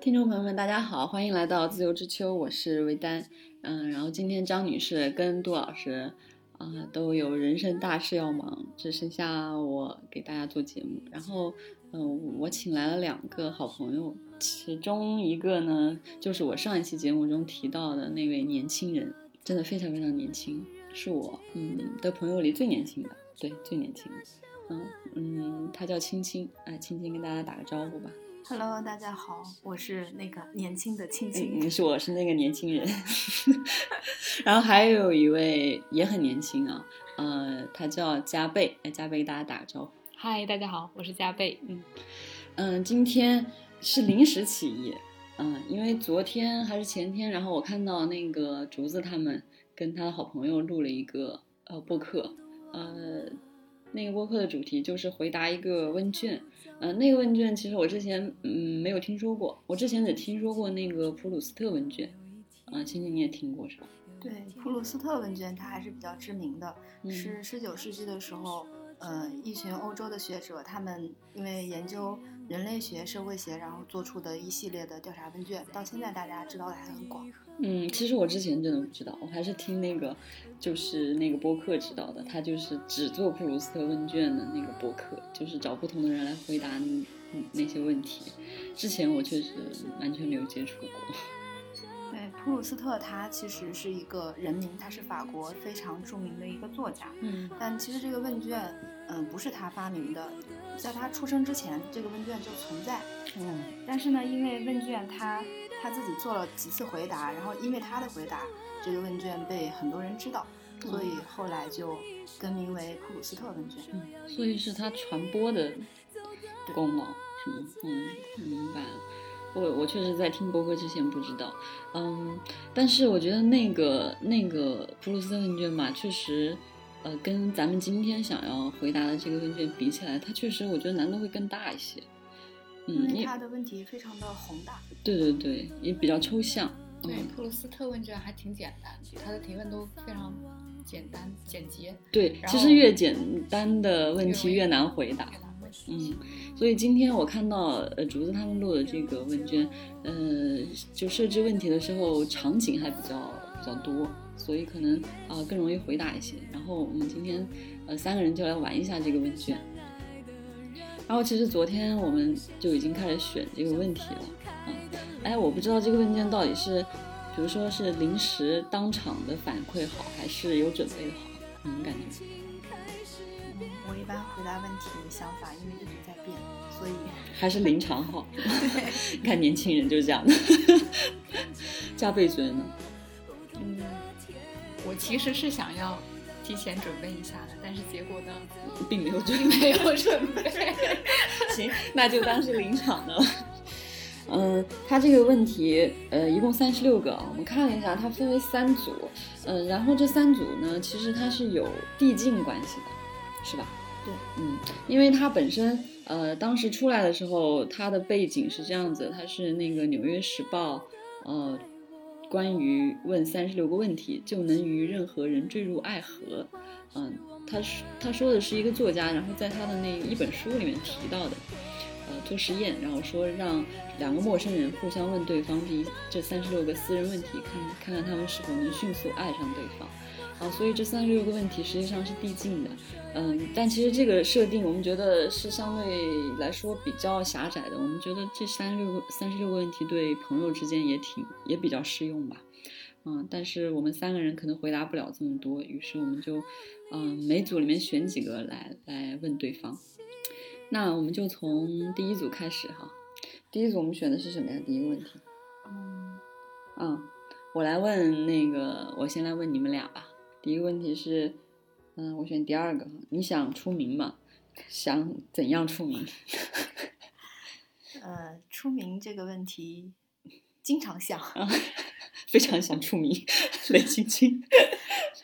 听众朋友们，大家好，欢迎来到自由之秋，我是魏丹。嗯，然后今天张女士跟杜老师啊、都有人生大事要忙，只剩下我给大家做节目。然后，嗯、我请来了两个好朋友，其中一个呢，就是我上一期节目中提到的那位年轻人，真的非常非常年轻，是我嗯的朋友里最年轻的，对，最年轻的。嗯嗯，他叫青青，哎，青青跟大家打个招呼吧。Hello，大家好，我是那个年轻的青青。嗯，是我是那个年轻人，然后还有一位也很年轻啊，呃，他叫加倍，哎，加倍给大家打个招呼。嗨，大家好，我是加贝。嗯，今天是临时起意，嗯，因为昨天还是前天，然后我看到那个竹子他们跟他的好朋友录了一个呃播客，呃，那个播客的主题就是回答一个问卷，呃，那个问卷其实我之前嗯没有听说过，我之前只听说过那个普鲁斯特问卷，啊、青青你也听过是吧？对，普鲁斯特问卷它还是比较知名的，嗯是十九世纪的时候，呃，一群欧洲的学者，他们因为研究人类学、社会学，然后做出的一系列的调查问卷，到现在大家知道的还很广。嗯，其实我之前真的不知道，我还是听那个就是那个播客知道的，他就是只做普鲁斯特问卷的那个播客，就是找不同的人来回答那那些问题。之前我确实完全没有接触过。对，普鲁斯特他其实是一个人名，他是法国非常著名的一个作家。嗯但其实这个问卷，嗯、不是他发明的，在他出生之前，这个问卷就存在。嗯但是呢，因为问卷他他自己做了几次回答，然后因为他的回答，这个问卷被很多人知道，所以后来就更名为普鲁斯特问卷。嗯，所以是他传播的功劳是吗？嗯，明白了。我我确实在听播客之前不知道，嗯，但是我觉得那个那个普鲁斯特问卷嘛，确实，呃，跟咱们今天想要回答的这个问卷比起来，它确实我觉得难度会更大一些。嗯，也因为他的问题非常的宏大。对对对，也比较抽象。对，嗯，普鲁斯特问卷还挺简单，他的提问都非常简单简洁，对，其实越简单的问题越难回答。嗯，所以今天我看到呃竹子他们录的这个问卷，呃，就设置问题的时候场景还比较比较多，所以可能啊、更容易回答一些。然后我们今天呃三个人就来玩一下这个问卷。然后其实昨天我们就已经开始选这个问题了，嗯，哎，我不知道这个问卷到底是，比如说是临时当场的反馈好，还是有准备的好？你们感觉？嗯，我一般回答问题想法因为一直在变，所以 还是临场好。你看年轻人就是这样的。加倍觉得呢？嗯，我其实是想要提前准备一下的，但是结果呢，并没有准备没有准备。行，那就当是临场的了。嗯，它这个问题，呃，一共三十六个啊，我们看了一下，它分为三组，呃，然后这三组呢，其实它是有递进关系的，是吧？对，嗯，因为它本身，呃，当时出来的时候，它的背景是这样子，它是那个《纽约时报》，呃，关于问三十六个问题就能与任何人坠入爱河，嗯，他说他说的是一个作家，然后在他的那一本书里面提到的，呃，做实验，然后说让两个陌生人互相问对方第一这三十六个私人问题，看看看他们是否能迅速爱上对方。啊，所以这三十六个问题实际上是递进的，嗯，但其实这个设定我们觉得是相对来说比较狭窄的。我们觉得这三十六个三十六个问题对朋友之间也挺也比较适用吧，嗯，但是我们三个人可能回答不了这么多，于是我们就嗯每组里面选几个来来问对方。那我们就从第一组开始哈，第一组我们选的是什么呀？第一个问题，嗯，嗯，我来问那个，我先来问你们俩吧。第一个问题是，嗯，我选第二个。你想出名吗？想怎样出名？呃，出名这个问题经常想。非常想出名，雷青青。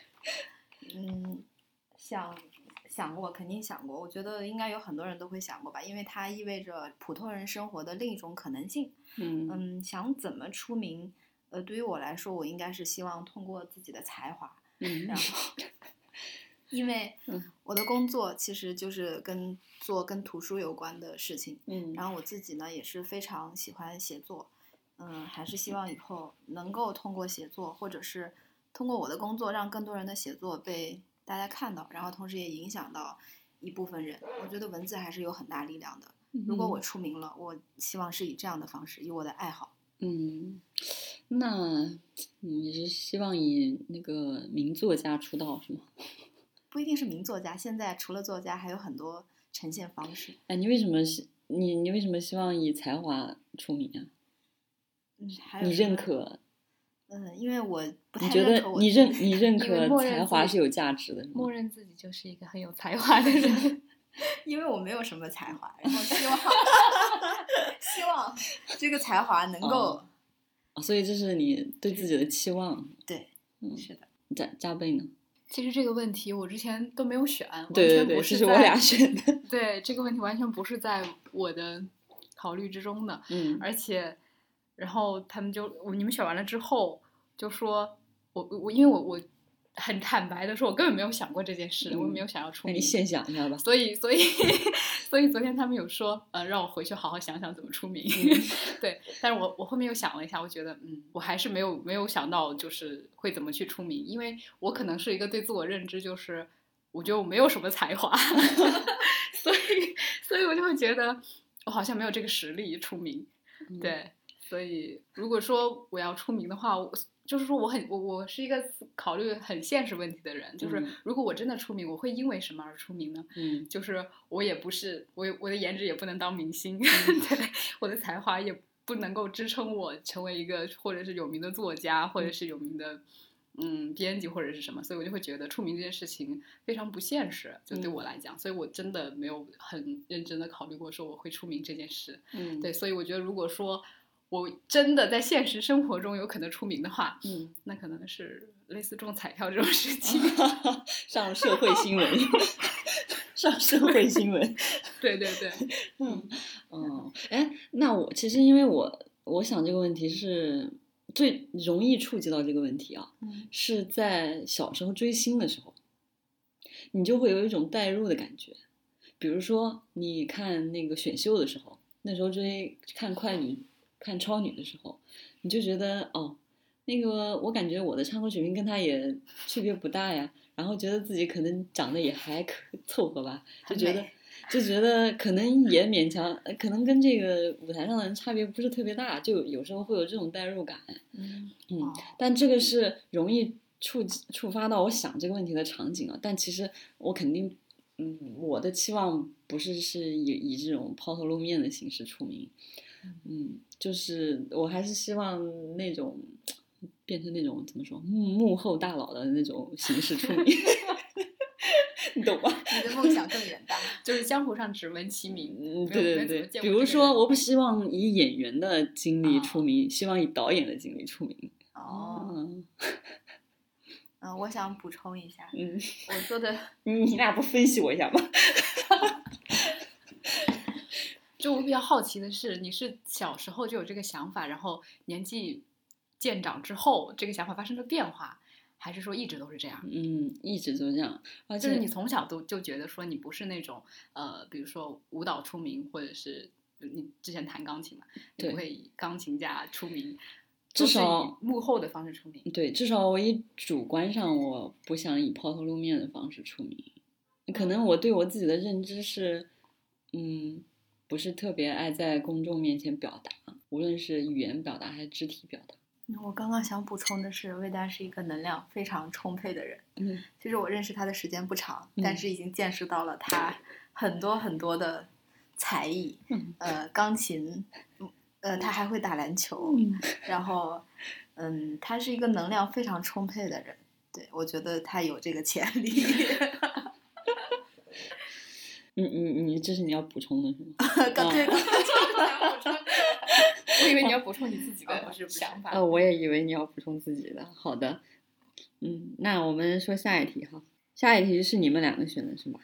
嗯，想想过，肯定想过。我觉得应该有很多人都会想过吧，因为它意味着普通人生活的另一种可能性。嗯嗯，想怎么出名？呃，对于我来说，我应该是希望通过自己的才华，嗯然后，因为嗯我的工作其实就是跟做跟图书有关的事情，嗯然后我自己呢也是非常喜欢写作，嗯，还是希望以后能够通过写作，或者是通过我的工作，让更多人的写作被大家看到，然后同时也影响到一部分人。我觉得文字还是有很大力量的。如果我出名了，我希望是以这样的方式，以我的爱好。嗯，那你是希望以那个名作家出道是吗？不一定是名作家，现在除了作家，还有很多呈现方式。哎，你为什么希你你为什么希望以才华出名啊？嗯，还有你认？可？嗯，因为我不太你觉得认可我你认你认 可才华是有价值的，是吗默？认自己就是一个很有才华的人。因为我没有什么才华，然后希望 希望这个才华能够、所以这是你对自己的期望。对，嗯，是的，加加倍呢？其实这个问题我之前都没有选，完对对对，全不是在这是我俩选的。对这个问题完全不是在我的考虑之中的，嗯而且，然后他们就你们选完了之后就说，我我因为我我很坦白的说，我根本没有想过这件事，我也没有想要出名，那你现想一下吧。所以所以 所以昨天他们有说，呃，让我回去好好想想怎么出名。对，但是我我后面又想了一下，我觉得，嗯，我还是没有没有想到就是会怎么去出名，因为我可能是一个对自我认知就是，我觉得我没有什么才华，所以所以我就会觉得我好像没有这个实力出名。嗯，对，所以如果说我要出名的话，我就是说我很我我是一个考虑很现实问题的人，就是嗯。如果我真的出名，我会因为什么而出名呢？嗯。就是我也不是我我的颜值也不能当明星，嗯。对，我的才华也不能够支撑我成为一个或者是有名的作家，或者是有名的嗯编辑或者是什么，所以我就会觉得出名这件事情非常不现实，就对嗯。我来讲，所以我真的没有很认真的考虑过说我会出名这件事。嗯，对，所以我觉得如果说我真的在现实生活中有可能出名的话，嗯，那可能是类似中彩票这种事情。上社会新闻，上社会新闻。对对对，嗯，哦，哎，那我其实因为我我想这个问题是最容易触及到这个问题啊，嗯是在小时候追星的时候，你就会有一种代入的感觉。比如说，你看那个选秀的时候，那时候追看快女、看超女的时候，你就觉得哦，那个我感觉我的唱歌水平跟她也区别不大呀，然后觉得自己可能长得也还可凑合吧，就觉得就觉得可能也勉强，呃可能跟这个舞台上的人差别不是特别大，就有时候会有这种代入感。嗯嗯哦，但这个是容易触及触发到我想这个问题的场景啊。但其实我肯定，嗯，我的期望不是是以以这种抛头露面的形式出名，嗯，就是我还是希望那种变成那种怎么说幕幕后大佬的那种形式出名，你懂吧？你的梦想更远大。就是江湖上只闻其名。对对对比如说，我不希望以演员的经历出啊名，希望以导演的经历出名。哦，嗯嗯，我想补充一下，嗯，我说的你俩不分析我一下吗？就我比较好奇的是，你是小时候就有这个想法，然后年纪渐长之后，这个想法发生了变化，还是说一直都是这样？嗯，一直都这样，而就是你从小都就觉得说你不是那种呃，比如说舞蹈出名，或者是你之前弹钢琴嘛，你不会以钢琴家出名，至少幕后的方式出名。对，至少我以主观上我不想以抛头露面的方式出名，可能我对我自己的认知是，嗯，不是特别爱在公众面前表达，无论是语言表达还是肢体表达。那我刚刚想补充的是，魏丹是一个能量非常充沛的人。嗯其实我认识他的时间不长，嗯但是已经见识到了他很多很多的才艺，嗯呃，钢琴，嗯呃，他还会打篮球，嗯然后，嗯，他是一个能量非常充沛的人。对，我觉得他有这个潜力。你你你，这是你要补充的是吗？刚对，刚 我以为你要补充你自己的哦不是想法。呃，我也以为你要补充自己的。好的，嗯，那我们说下一题哈。下一题是你们两个选的是吧？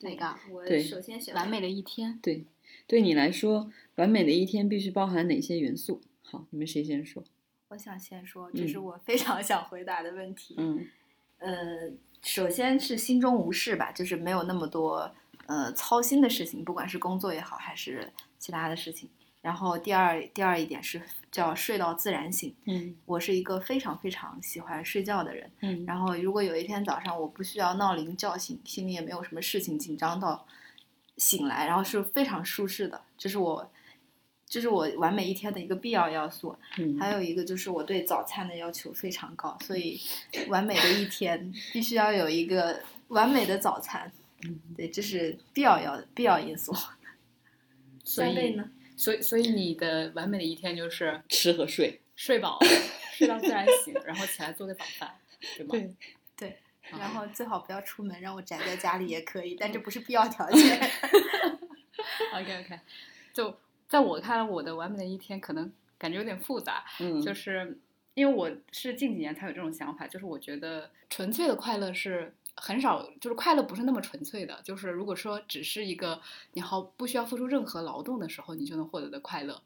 哪个？我首先选完美的一天。对，对你来说，完美的一天必须包含哪些元素？好，你们谁先说？我想先说，这是嗯我非常想回答的问题。嗯呃，首先是心中无事吧，就是没有那么多呃操心的事情，不管是工作也好，还是其他的事情。然后第二第二一点是叫睡到自然醒。嗯我是一个非常非常喜欢睡觉的人，嗯然后如果有一天早上我不需要闹铃叫醒，心里也没有什么事情紧张到醒来，然后是非常舒适的，这是我这是我完美一天的一个必要要素。嗯，还有一个就是我对早餐的要求非常高，所以完美的一天必须要有一个完美的早餐。嗯对，这是必要要必要因素。所以呢？所以所以你的完美的一天就是吃和睡。睡饱，睡到自然醒，然后起来做个早饭，对吗？对对，啊然后最好不要出门，让我宅在家里也可以，但这不是必要条件。OK OK，就在我看来，我的完美的一天可能感觉有点复杂，嗯，就是因为我是近几年才有这种想法，就是我觉得纯粹的快乐是很少，就是快乐不是那么纯粹的。就是如果说只是一个你毫不需要付出任何劳动的时候，你就能获得的快乐，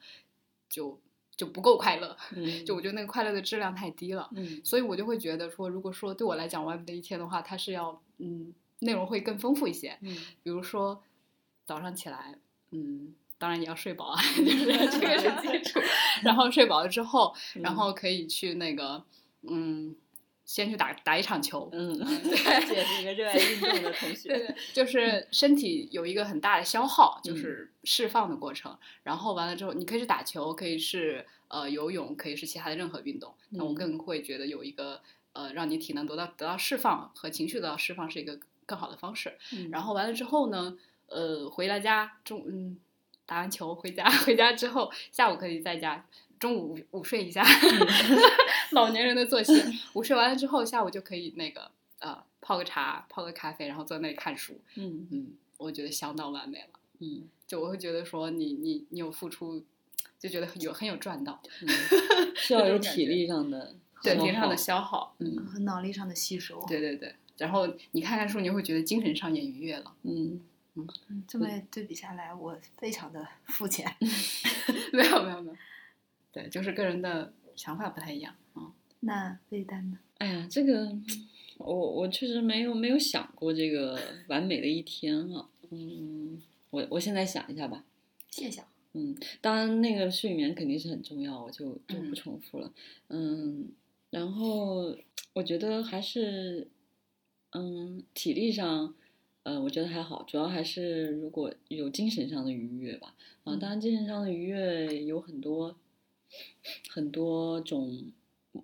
就就不够快乐。嗯 就我觉得那个快乐的质量太低了，嗯所以我就会觉得说，如果说对我来讲外面的一天的话，它是要嗯内容会更丰富一些，嗯比如说早上起来，嗯，当然也要睡饱啊，就是这个是基础。然后睡饱了之后，然嗯后可以去那个，嗯，先去打打一场球。嗯，也是一个热爱运动的同 学。对对，就是身体有一个很大的消耗，嗯就是释放的过程。然后完了之后，你可以是打球，可以是呃游泳，可以是其他的任何运动。那我嗯更会觉得有一个呃让你体能得到得到释放和情绪得到释放是一个更好的方式。嗯然后完了之后呢，呃，回到家中嗯打完球回家，回家之后下午可以在家。中午午午睡一下，老年人的作息。午睡完了之后，下午就可以那个呃泡个茶，泡个咖啡，然后坐在那里看书。嗯嗯，我觉得相当完美了。嗯就我会觉得说你你你有付出，就觉得很有很有赚到，嗯，是要有体力上的消对平常的消耗。嗯和脑力上的吸收。对对对，然后你看看书，你会觉得精神上也愉悦了。嗯嗯，这么对比下来，我非常的肤浅。没有没有没有，对，就是个人的想法不太一样啊。那魏丹呢？哎呀，这个我我确实没有没有想过这个完美的一天哈、嗯，我我现在想一下吧。谢谢。嗯，当然那个睡眠肯定是很重要，我就就不嗯重复了。嗯，然后我觉得还是，嗯，体力上，呃，我觉得还好，主要还是如果有精神上的愉悦吧。啊，嗯当然精神上的愉悦有很多很多种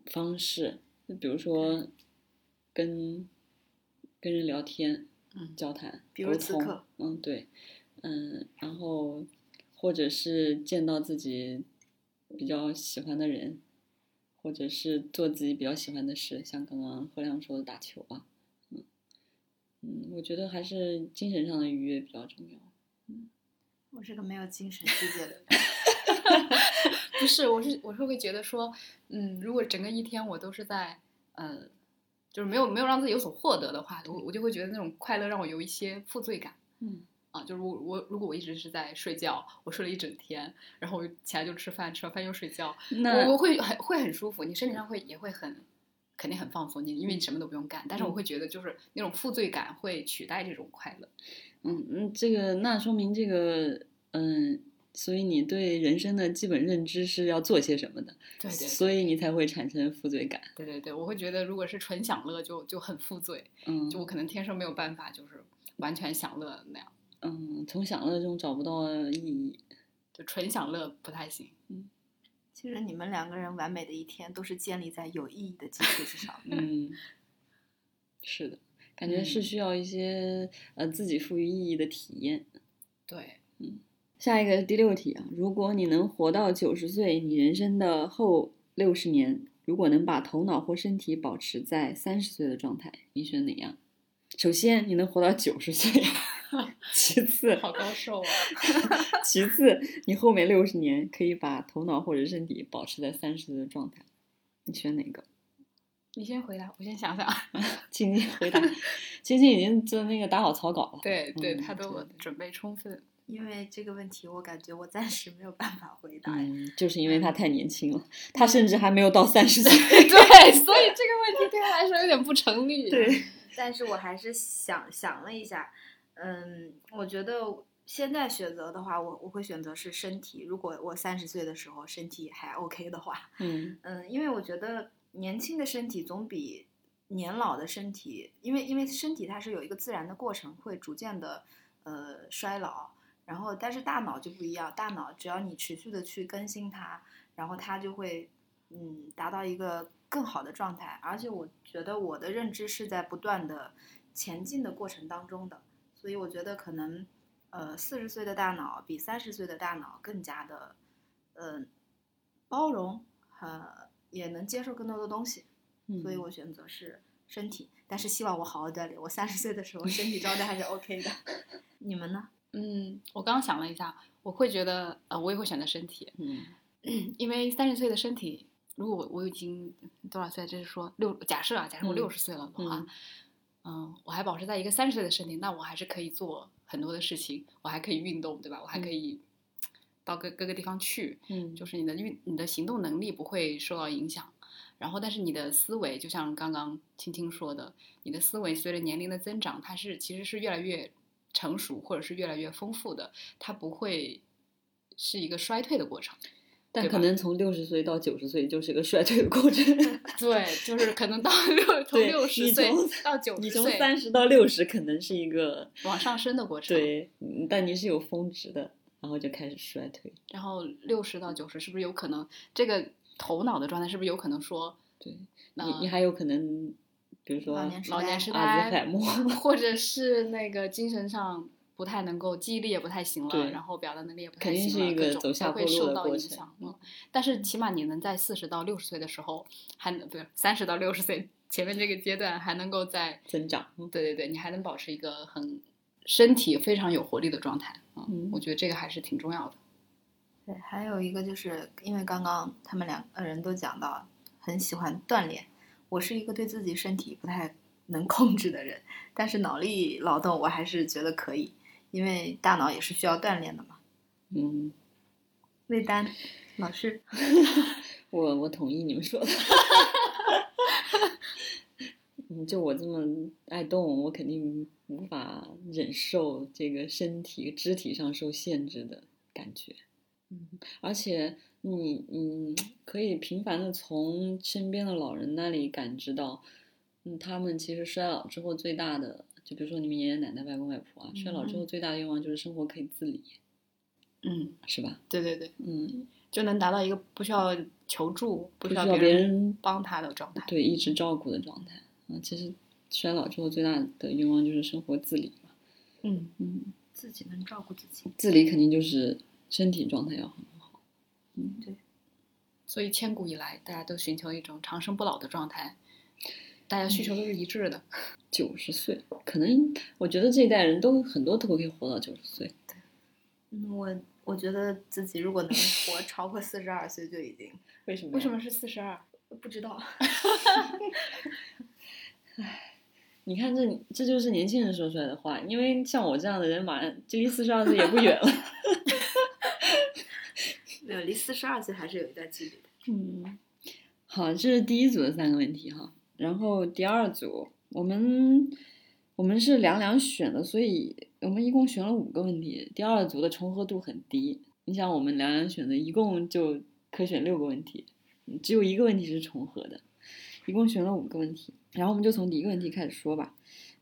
方式，就比如说跟跟人聊天，嗯交谈，比如嗯，对，嗯，然后或者是见到自己比较喜欢的人，或者是做自己比较喜欢的事，像刚刚何亮说的打球啊，嗯嗯，我觉得还是精神上的愉悦比较重要。我是个没有精神世界的人。不是，我是我是会觉得说，嗯，如果整个一天我都是在呃，就是没有没有让自己有所获得的话，我我就会觉得那种快乐让我有一些负罪感。嗯啊，就是我我如果我一直是在睡觉，我睡了一整天，然后我起来就吃饭，吃完饭又睡觉，那我我会很会很舒服，你身体上会也会很肯定很放松，你因为嗯你什么都不用干，但是我会觉得就是那种负罪感会取代这种快乐。嗯嗯，这个那说明这个嗯，所以你对人生的基本认知是要做些什么的，对对所以你才会产生负罪感。对对对，我会觉得如果是纯享乐就就很负罪，嗯就我可能天生没有办法就是完全享乐那样，嗯，从享乐中找不到意义。就纯享乐不太行。嗯其实你们两个人完美的一天都是建立在有意义的基础之上的。嗯，是的，感觉是嗯需要一些呃自己赋予意义的体验。对，下一个第六题啊，如果你能活到九十岁，你人生的后六十年，如果能把头脑或身体保持在三十岁的状态，你选哪样？首先，你能活到九十岁；其次，好高寿啊！其次，你后面六十年可以把头脑或者身体保持在三十岁的状态，你选哪个？你先回答，我先想想。青青回答，青青已经做那个打好草稿了。对对，嗯他都准备充分。因为这个问题，我感觉我暂时没有办法回答。嗯，就是因为他太年轻了，他甚至还没有到三十 岁。对，所以这个问题 对他来说有点不成立。对，但是我还是想想了一下，嗯，我觉得现在选择的话，我我会选择是身体。如果我三十岁的时候身体还 OK 的话，嗯 嗯，因为我觉得年轻的身体总比年老的身体，因为因为身体它是有一个自然的过程，会逐渐的呃衰老。然后，但是大脑就不一样，大脑只要你持续的去更新它，然后它就会嗯达到一个更好的状态。而且我觉得我的认知是在不断的前进的过程当中的，所以我觉得可能呃四十岁的大脑比三十岁的大脑更加的嗯、呃、包容，呃也能接受更多的东西。嗯，所以我选择是身体，但是希望我好好锻炼。我三十岁的时候身体状态还是 OK 的。你们呢？嗯，我刚刚想了一下，我会觉得呃，我也会选择身体，嗯因为三十岁的身体，如果我我已经多少岁，就是说六，假设啊，假设我嗯六十岁了的话，嗯我还保持在一个三十岁的身体，那我还是可以做很多的事情，我还可以运动，对吧？我还可嗯以到各各个地方去，嗯，就是你的运你的行动能力不会受到影响。然后，但是你的思维，就像刚刚青青说的，你的思维随着年龄的增长，它是其实是越来越成熟，或者是越来越丰富的，它不会是一个衰退的过程。但可能从六十岁到九十岁就是个衰退的过程。对，就是可能到 六从对六十岁你从到九你从十岁三十到六十可能是一个往上升的过程。，对，嗯但你是有峰值的，然后就开始衰退。然后六十到九十是不是有可能这个头脑的状态是不是有可能说，对你，你还有可能，比如说老年痴呆痴呆阿兹海默 或者是那个精神上不太能够，记忆力也不太行了，然后表达能力也不太行了，定是一个各种走下都会坡路受到影的过程响。嗯但是起码你能在四十到六十岁的时候，还能不是三十到六十岁前面这个阶段，还能够在增长。对对对，你还能保持一个很身体非常有活力的状态啊、嗯我觉得这个还是挺重要的。对，还有一个就是因为刚刚他们两个人都讲到很喜欢锻炼，我是一个对自己身体不太能控制的人，但是脑力劳动我还是觉得可以，因为大脑也是需要锻炼的嘛。嗯，魏丹老师，我我同意你们说的。嗯，就我这么爱动，我肯定无法忍受这个身体肢体上受限制的感觉。嗯，而且你嗯，可以频繁的从身边的老人那里感知到，嗯，他们其实衰老之后最大的，就比如说你们爷爷奶奶、外公外婆啊，衰老之后嗯最大的愿望就是生活可以自理，嗯，是吧？对对对，嗯，就能达到一个不需要求助、不需要别人人帮他的状态。对一直照顾的状态啊。其实衰老之后最大的愿望就是生活自理嘛。嗯，嗯，自己能照顾自己。自理肯定就是身体状态要很好。所以千古以来，大家都寻求一种长生不老的状态，大家需求都是一致的。九十岁，可能我觉得这一代人都很多都可以活到九十岁。嗯，我我觉得自己如果能活超过四十二岁就已经 为什么为什？么是四十二？不知道。你看这这就是年轻人说出来的话，因为像我这样的人，马上距离四十二岁也不远了。没有，离四十二岁还是有一段距离的。嗯，好，这是第一组的三个问题哈。然后第二组，我们我们是两两选的，所以我们一共选了五个问题。第二组的重合度很低，你想我们两两选的，一共就可选六个问题，只有一个问题是重合的，一共选了五个问题。然后我们就从第一个问题开始说吧。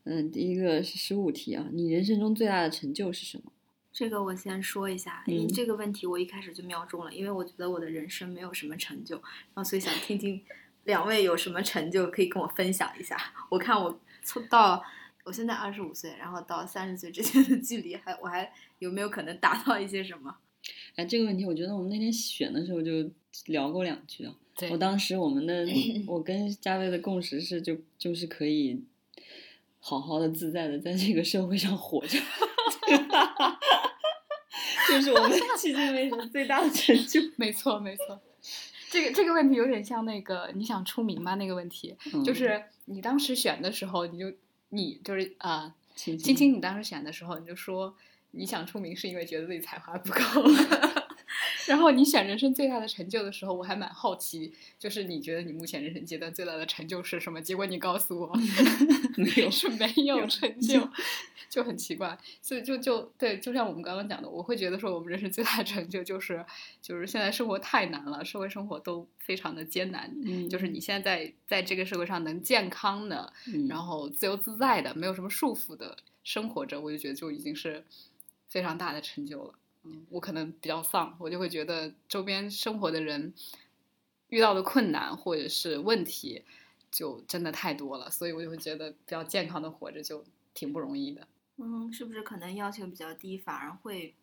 嗯，第一个是十五题啊，你人生中最大的成就是什么？这个我先说一下，嗯因这个问题我一开始就瞄中了，因为我觉得我的人生没有什么成就，然后所以想听听两位有什么成就可以跟我分享一下。我看我从到我现在二十五岁，然后到三十岁之间的距离还我还有没有可能达到一些什么？哎，这个问题我觉得我们那天选的时候就聊过两句啊。我当时我们的 我跟嘉威的共识是就就是可以好好的自在的在这个社会上活着，就是我们迄今为止最大的成就。没错，没错。这个这个问题有点像那个你想出名吗？那个问题，嗯就是你当时选的时候，你就你就是啊，青青青，你当时选的时候，你就说你想出名是因为觉得自己才华不够。然后你选人生最大的成就的时候，我还蛮好奇，就是你觉得你目前人生阶段最大的成就是什么？结果你告诉我 没有是没有成就，就很奇怪。所以就就对，就像我们刚刚讲的，我会觉得说我们人生最大的成就就是就是现在生活太难了，社会生活都非常的艰难。嗯就是你现在在在这个社会上能健康的，嗯然后自由自在的，没有什么束缚的生活着，我就觉得就已经是非常大的成就了。嗯，我可能比较丧，我就会觉得周边生活的人遇到的困难或者是问题，就真的太多了，所以我就会觉得比较健康的活着就挺不容易的。嗯，是不是可能要求比较低，反而会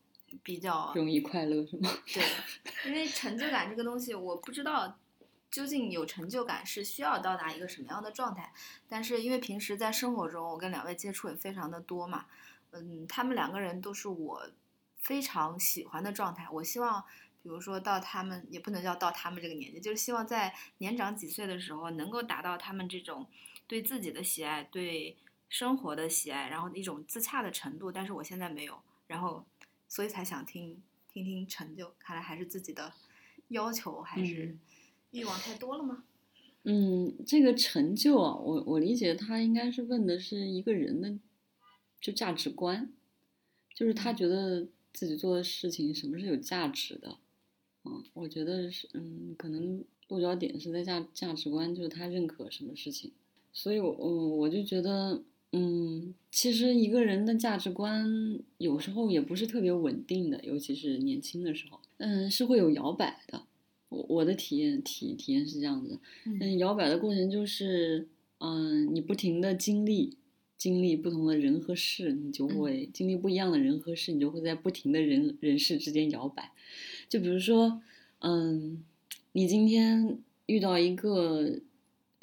比较容易快乐是吗？对，因为成就感这个东西，我不知道究竟有成就感是需要到达一个什么样的状态。但是因为平时在生活中，我跟两位接触也非常的多嘛，嗯，他们两个人都是我非常喜欢的状态。我希望，比如说到他们也不能叫到他们这个年纪，就是希望在年长几岁的时候，能够达到他们这种对自己的喜爱、对生活的喜爱，然后一种自洽的程度。但是我现在没有，然后所以才想听听听成就。看来还是自己的要求还是嗯欲望太多了吗？嗯，这个成就啊，我我理解他应该是问的是一个人的就价值观，就是他觉得自己做的事情什么是有价值的。嗯，我觉得是，嗯，可能落脚点是在价价值观，就是他认可什么事情。所以我，嗯，我就觉得，嗯，其实一个人的价值观有时候也不是特别稳定的，尤其是年轻的时候，嗯，是会有摇摆的。我我的体验体体验是这样子，嗯，摇摆的过程就是，嗯，你不停的经历，经历不同的人和事，你就会经历不一样的人和事，你就会在不停的人人事之间摇摆。就比如说，嗯，你今天遇到一个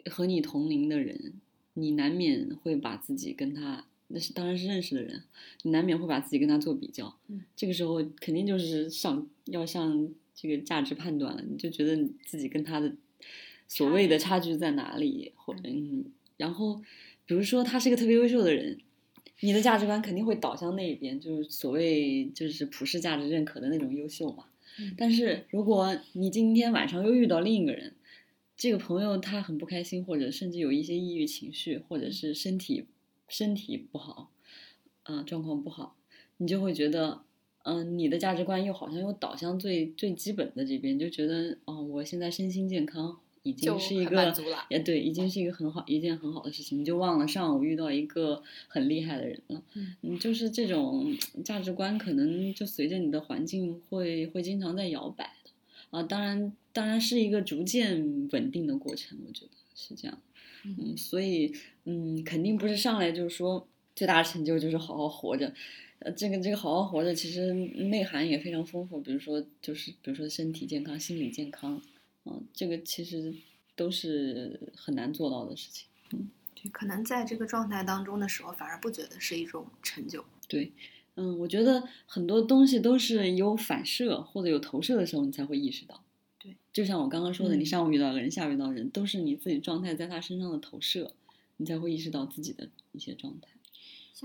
和你同龄的人，你难免会把自己跟他，那是当然是认识的人，你难免会把自己跟他做比较。嗯，这个时候肯定就是上要上这个价值判断了，你就觉得你自己跟他的所谓的差距在哪里，或嗯，然后比如说他是个特别优秀的人。你的价值观肯定会导向那一边，就是所谓就是普世价值认可的那种优秀嘛。嗯但是如果你今天晚上又遇到另一个人，这个朋友他很不开心，或者甚至有一些抑郁情绪，或者是身体身体不好，嗯、状况不好，你就会觉得，嗯、你的价值观又好像又导向最最基本的这边，就觉得，哦、我现在身心健康已经是一个也对，已经是一个很好一件很好的事情，你就忘了上午遇到一个很厉害的人了。嗯嗯，就是这种价值观，可能就随着你的环境会会经常在摇摆的啊。当然，当然是一个逐渐稳定的过程，我觉得是这样。嗯嗯，所以嗯，肯定不是上来就是说最大的成就就是好好活着。呃，这个这个好好活着，其实内涵也非常丰富。比如说，就是比如说身体健康、心理健康，嗯、这个其实都是很难做到的事情。嗯对，可能在这个状态当中的时候，反而不觉得是一种成就。对，嗯，我觉得很多东西都是有反射或者有投射的时候，你才会意识到。对，就像我刚刚说的，你嗯上午遇到个人，下午遇到人，都是你自己状态在他身上的投射，你才会意识到自己的一些状态。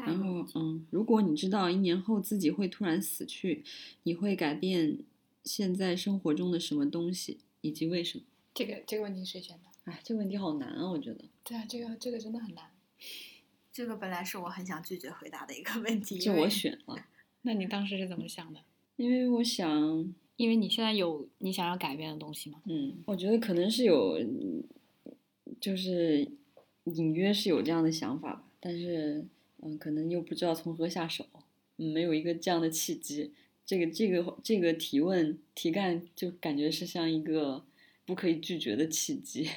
然后嗯，如果你知道一年后自己会突然死去，你会改变现在生活中的什么东西，以及为什么？这个这个问题谁选的？哎，这个问题好难啊，我觉得。对啊，这个这个真的很难。这个本来是我很想拒绝回答的一个问题，就我选了，那你当时是怎么想的？因为我想，因为你现在有你想要改变的东西吗？嗯，我觉得可能是有，嗯就是隐约是有这样的想法吧，但是嗯，可能又不知道从何下手，嗯，没有一个这样的契机。这个这个这个提问题干就感觉是像一个不可以拒绝的契机，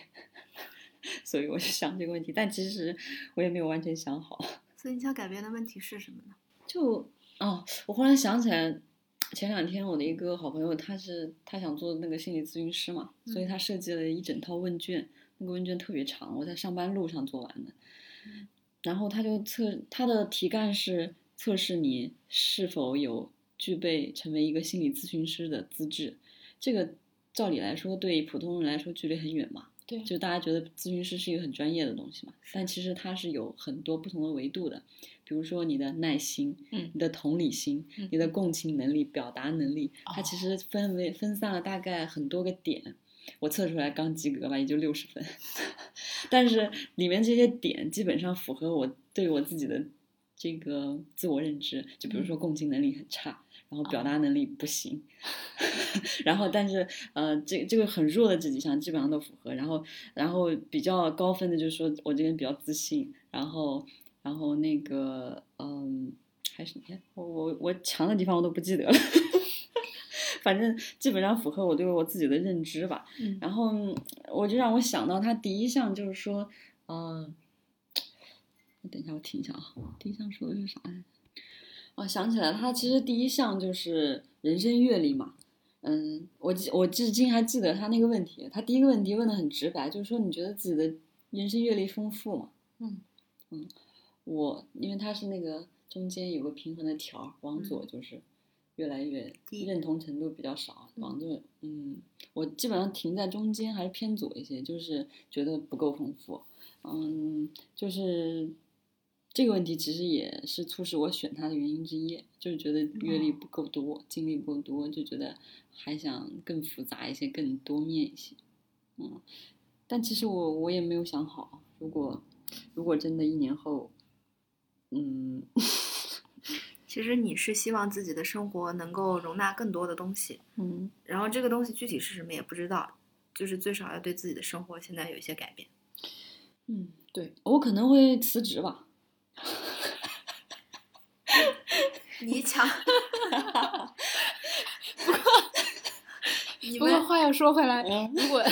所以我就想这个问题，但其实我也没有完全想好。所以你想改变的问题是什么呢？就哦，我忽然想起来，前两天我的一个好朋友，他是他想做那个心理咨询师嘛，所以他设计了一整套问卷，那个问卷特别长，我在上班路上做完的。然后他就测他的题干是测试你是否有具备成为一个心理咨询师的资质。这个照理来说，对普通人来说距离很远嘛，对就大家觉得咨询师是一个很专业的东西嘛，但其实它是有很多不同的维度的。比如说你的耐心，嗯你的同理心，嗯你的共情能力、表达能力，它其哦实分为分散了大概很多个点。我测出来刚及格吧，也就六十分，但是里面这些点基本上符合我对我自己的这个自我认知。就比如说共情能力很差，然后表达能力不行，然后但是呃，这这个很弱的这几项基本上都符合。然后然后比较高分的就是说我这个人比较自信，然后然后那个嗯，还是你看我我我强的地方我都不记得了。反正基本上符合我对我自己的认知吧，嗯然后我就让我想到他第一项就是说，嗯、等一下我听一下啊，第一项说的是啥来着？哦，想起来，他其实第一项就是人生阅历嘛。嗯，我记我至今还记得他那个问题，他第一个问题问的很直白，就是说你觉得自己的人生阅历丰富吗？嗯嗯，我因为他是那个中间有个平衡的条，往左就是越来越认同程度比较少，嗯往右嗯，我基本上停在中间还是偏左一些，就是觉得不够丰富。嗯，就是这个问题其实也是促使我选他的原因之一，就是觉得阅历不够多，经历不够多，就觉得还想更复杂一些，更多面一些。嗯，但其实我我也没有想好，如果如果真的一年后，嗯，其实你是希望自己的生活能够容纳更多的东西，嗯然后这个东西具体是什么也不知道，就是最少要对自己的生活现在有一些改变。嗯，对我可能会辞职吧。你抢，你不过们话又说回来，嗯如果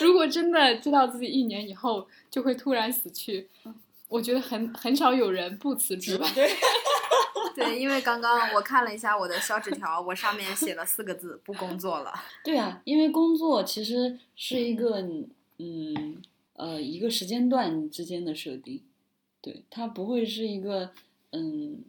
如果真的知道自己一年以后就会突然死去，我觉得很很少有人不辞职吧。对，对，因为刚刚我看了一下我的小纸条，我上面写了四个字：不工作了。对啊，因为工作其实是一个嗯呃一个时间段之间的设定，对，它不会是一个嗯，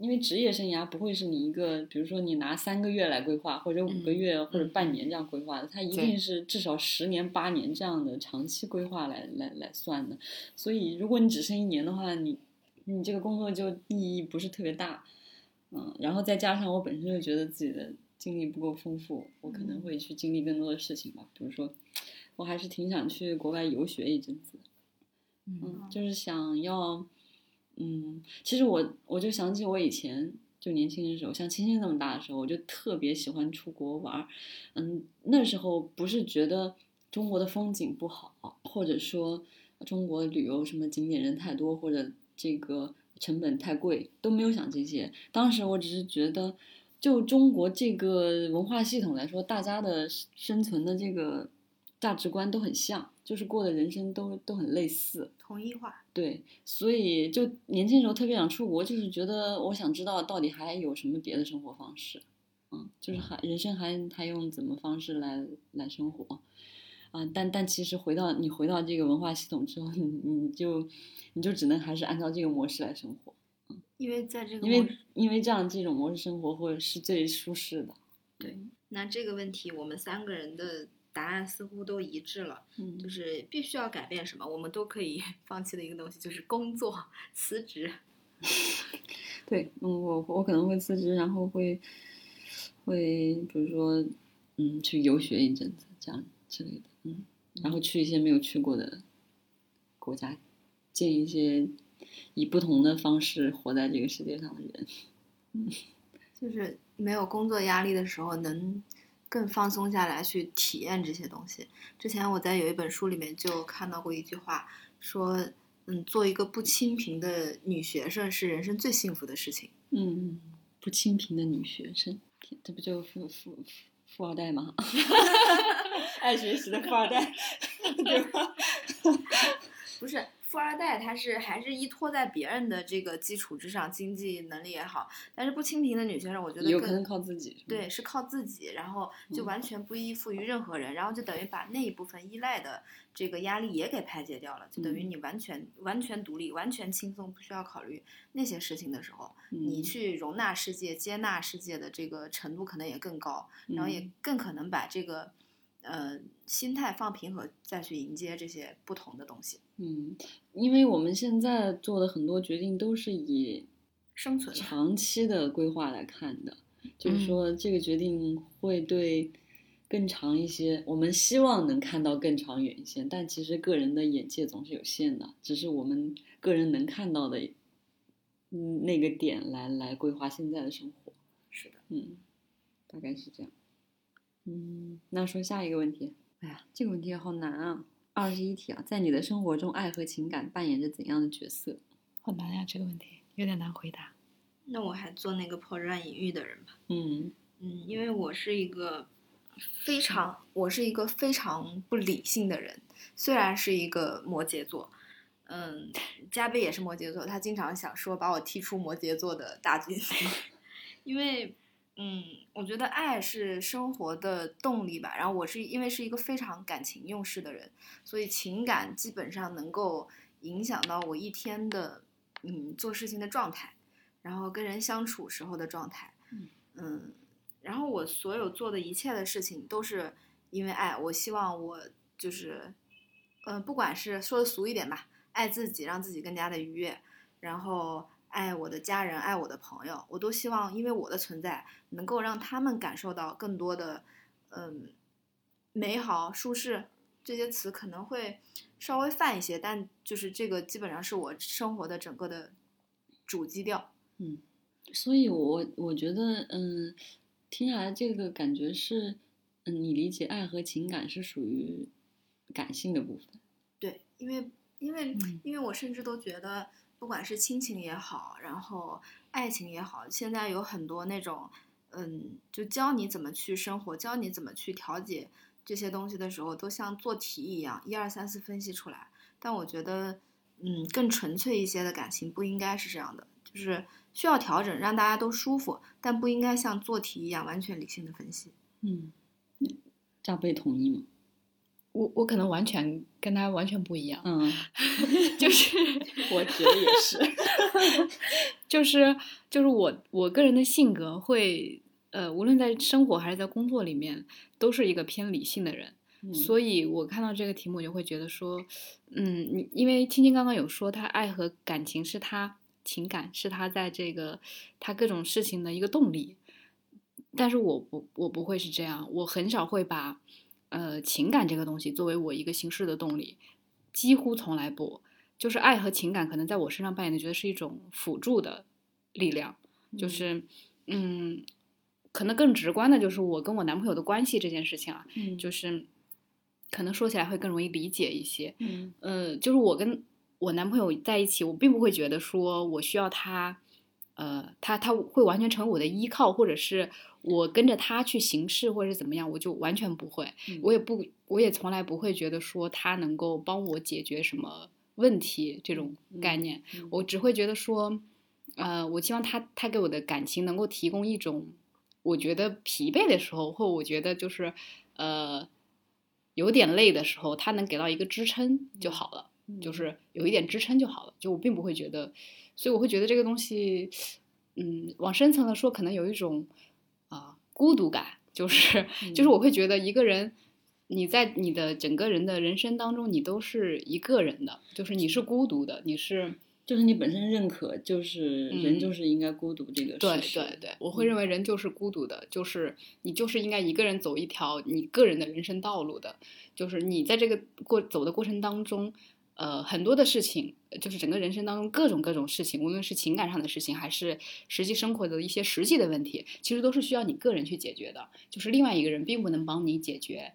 因为职业生涯不会是你一个，比如说你拿三个月来规划，或者五个嗯月或者嗯半年这样规划的，它一定是至少十年八年这样的长期规划来来来算的。所以如果你只剩一年的话，你你这个工作就意义不是特别大。嗯，然后再加上我本身就觉得自己的经历不够丰富，我可能会去经历更多的事情吧。比如说，我还是挺想去国外游学一阵子，嗯，就是想要，嗯，其实我我就想起我以前就年轻的时候，像青青那么大的时候，我就特别喜欢出国玩儿，嗯，那时候不是觉得中国的风景不好，或者说中国旅游什么景点人太多，或者这个成本太贵，都没有想这些。当时我只是觉得，就中国这个文化系统来说，大家的生存的这个价值观都很像，就是过的人生都都很类似。统一化，对，所以就年轻时候特别想出国，就是觉得我想知道到底还有什么别的生活方式，嗯，就是还人生还还用怎么方式来来生活，啊，但但其实回到你回到这个文化系统之后，你你就你就只能还是按照这个模式来生活，因为在这个因为因为这样这种模式生活会是最舒适的，对那这个问题，我们三个人的答案似乎都一致了，嗯，就是必须要改变什么，我们都可以 放弃的一个东西，就是工作辞职。对，嗯，我我可能会辞职，然后会会比如说，嗯，去游学一阵子，这样之类的，嗯，然后去一些没有去过的国家，见一些以不同的方式活在这个世界上的人。嗯就是没有工作压力的时候，能更放松下来去体验这些东西。之前我在有一本书里面就看到过一句话，说，嗯，做一个不清贫的女学生是人生最幸福的事情。嗯，不清贫的女学生，这不就富富富富二代吗？爱学习的富二代，对吧？不是富二代，他是还是依托在别人的这个基础之上，经济能力也好。但是不清贫的女学生，我觉得更有可能靠自己，对，是靠自己，然后就嗯完全不依附于任何人，然后就等于把那一部分依赖的这个压力也给排解掉了，就等于嗯你完全完全独立、完全轻松，不需要考虑那些事情的时候，你嗯去容纳世界、接纳世界的这个程度可能也更高，然后也嗯更可能把这个呃心态放平和，再去迎接这些不同的东西。嗯，因为我们现在做的很多决定都是以生存长期的规划来看的，就是嗯说这个决定会对更长一些，我们希望能看到更长远一些，但其实个人的眼界总是有限的，只是我们个人能看到的，嗯，那个点来来规划现在的生活。是的，嗯，大概是这样。嗯，那说下一个问题。哎呀，这个问题好难啊！二十一题啊，在你的生活中，爱和情感扮演着怎样的角色？好难呀，这个问题有点难回答。那我还做那个破乱隐喻的人吧。嗯嗯，因为我是一个非常，我是一个非常不理性的人，虽然是一个摩羯座。嗯，加贝也是摩羯座，他经常想说把我踢出摩羯座的大军，因为，嗯，我觉得爱是生活的动力吧。然后我是因为是一个非常感情用事的人，所以情感基本上能够影响到我一天的，嗯，做事情的状态，然后跟人相处时候的状态，嗯，然后我所有做的一切的事情都是因为爱。我希望我就是，嗯、不管是说的俗一点吧，爱自己，让自己更加的愉悦，然后爱我的家人，爱我的朋友，我都希望因为我的存在，能够让他们感受到更多的，嗯，美好、舒适。这些词可能会稍微泛一些，但就是这个基本上是我生活的整个的主基调。嗯所以我，我觉得，嗯，听下来这个感觉是，嗯，你理解爱和情感是属于感性的部分。对，因为因为、嗯因为我甚至都觉得，不管是亲情也好，然后爱情也好，现在有很多那种，嗯，就教你怎么去生活，教你怎么去调节这些东西的时候，都像做题一样，一二三四分析出来。但我觉得，嗯，更纯粹一些的感情不应该是这样的，就是需要调整，让大家都舒服，但不应该像做题一样完全理性的分析。嗯，加倍同意吗？我我可能完全跟他完全不一样，嗯，就是我觉得也是。就是就是我我个人的性格会呃，无论在生活还是在工作里面，都是一个偏理性的人。嗯所以我看到这个题目，我就会觉得说，嗯，你因为青青刚刚有说，他爱和感情是他情感是他在这个他各种事情的一个动力，但是我不我不会是这样，我很少会把呃情感这个东西作为我一个行事的动力，几乎从来不。就是爱和情感可能在我身上扮演的，觉得是一种辅助的力量，就是嗯，可能更直观的就是我跟我男朋友的关系这件事情啊，嗯，就是可能说起来会更容易理解一些。嗯呃，就是我跟我男朋友在一起，我并不会觉得说我需要他，呃，他他会完全成为我的依靠，或者是我跟着他去行事，或者是怎么样，我就完全不会。嗯我也不，我也从来不会觉得说他能够帮我解决什么问题这种概念，嗯我只会觉得说，呃，我希望他他给我的感情能够提供一种，我觉得疲惫的时候，或我觉得就是呃有点累的时候，他能给到一个支撑就好了，嗯就是有一点支撑就好了。就我并不会觉得，所以我会觉得这个东西，嗯，往深层的说，可能有一种啊、孤独感，就是、就是嗯我会觉得一个人。你在你的整个人的人生当中，你都是一个人的，就是你是孤独的，你是就是你本身认可，就是人嗯就是应该孤独这个对事实。对对，我会认为人就是孤独的，就是你就是应该一个人走一条你个人的人生道路的，就是你在这个过走的过程当中，呃，很多的事情，就是整个人生当中各种各种事情，无论是情感上的事情，还是实际生活的一些实际的问题，其实都是需要你个人去解决的，就是另外一个人并不能帮你解决。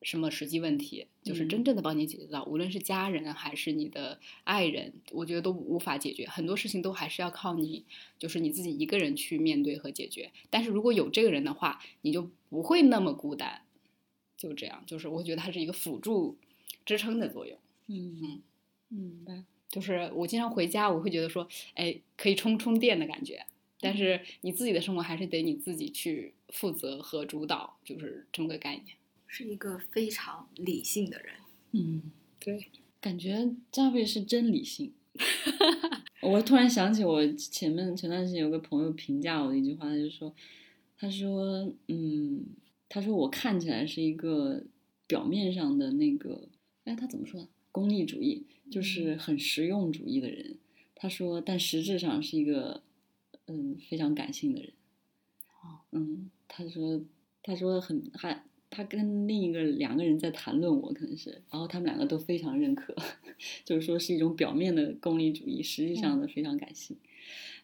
什么实际问题，就是嗯真正的帮你解决到，无论是家人还是你的爱人，我觉得都无法解决。很多事情都还是要靠你，就是你自己一个人去面对和解决。但是如果有这个人的话，你就不会那么孤单。就这样，就是我觉得它是一个辅助支撑的作用。嗯嗯，明白。就是我经常回家，我会觉得说，哎，可以充充电的感觉。但是你自己的生活还是得你自己去负责和主导，就是这么个概念。是一个非常理性的人。嗯，对，感觉加贝是真理性。我突然想起我前面前段时间有个朋友评价我的一句话，他就说，他说，嗯，他说我看起来是一个表面上的那个，哎，他怎么说的？功利主义，就是很实用主义的人。他说，但实质上是一个嗯非常感性的人。哦，嗯，他说，他说很还他跟另一个两个人在谈论我，可能是，然后他们两个都非常认可，就是说是一种表面的功利主义，实际上的非常感性。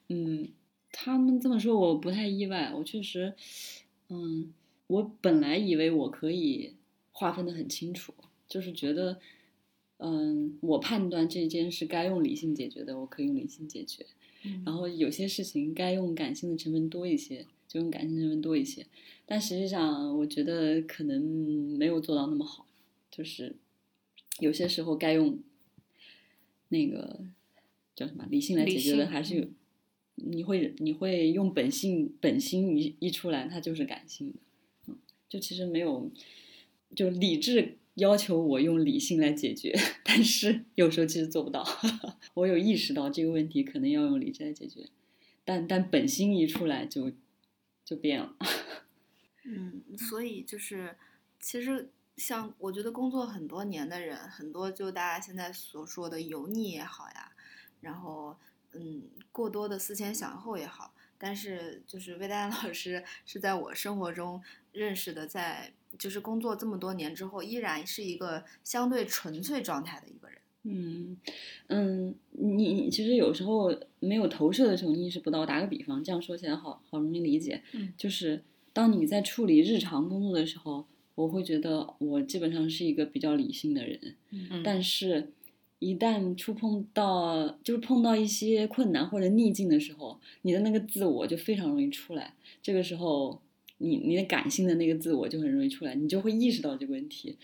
嗯，他们这么说我不太意外，我确实，嗯，我本来以为我可以划分的很清楚，就是觉得，嗯，我判断这件事该用理性解决的，我可以用理性解决，嗯然后有些事情该用感性的成分多一些，就用感性成分多一些。但实际上，我觉得可能没有做到那么好，就是有些时候该用那个叫什么理性来解决的，还是有。你会你会用本性本心一一出来，它就是感性的，嗯，就其实没有，就理智要求我用理性来解决，但是有时候其实做不到。我有意识到这个问题可能要用理智来解决，但但本心一出来就就变了。嗯，所以就是，其实像我觉得工作很多年的人，很多就大家现在所说的油腻也好呀，然后嗯过多的思前想后也好，但是就是魏丹老师是在我生活中认识的，在就是工作这么多年之后，依然是一个相对纯粹状态的一个人。嗯嗯，你你其实有时候没有投射的时候，你意识不到。打个比方，这样说起来好好容易理解。嗯就是当你在处理日常工作的时候，我会觉得我基本上是一个比较理性的人，嗯但是，一旦触碰到就是碰到一些困难或者逆境的时候，你的那个自我就非常容易出来。这个时候，你你的感性的那个自我就很容易出来，你就会意识到这个问题。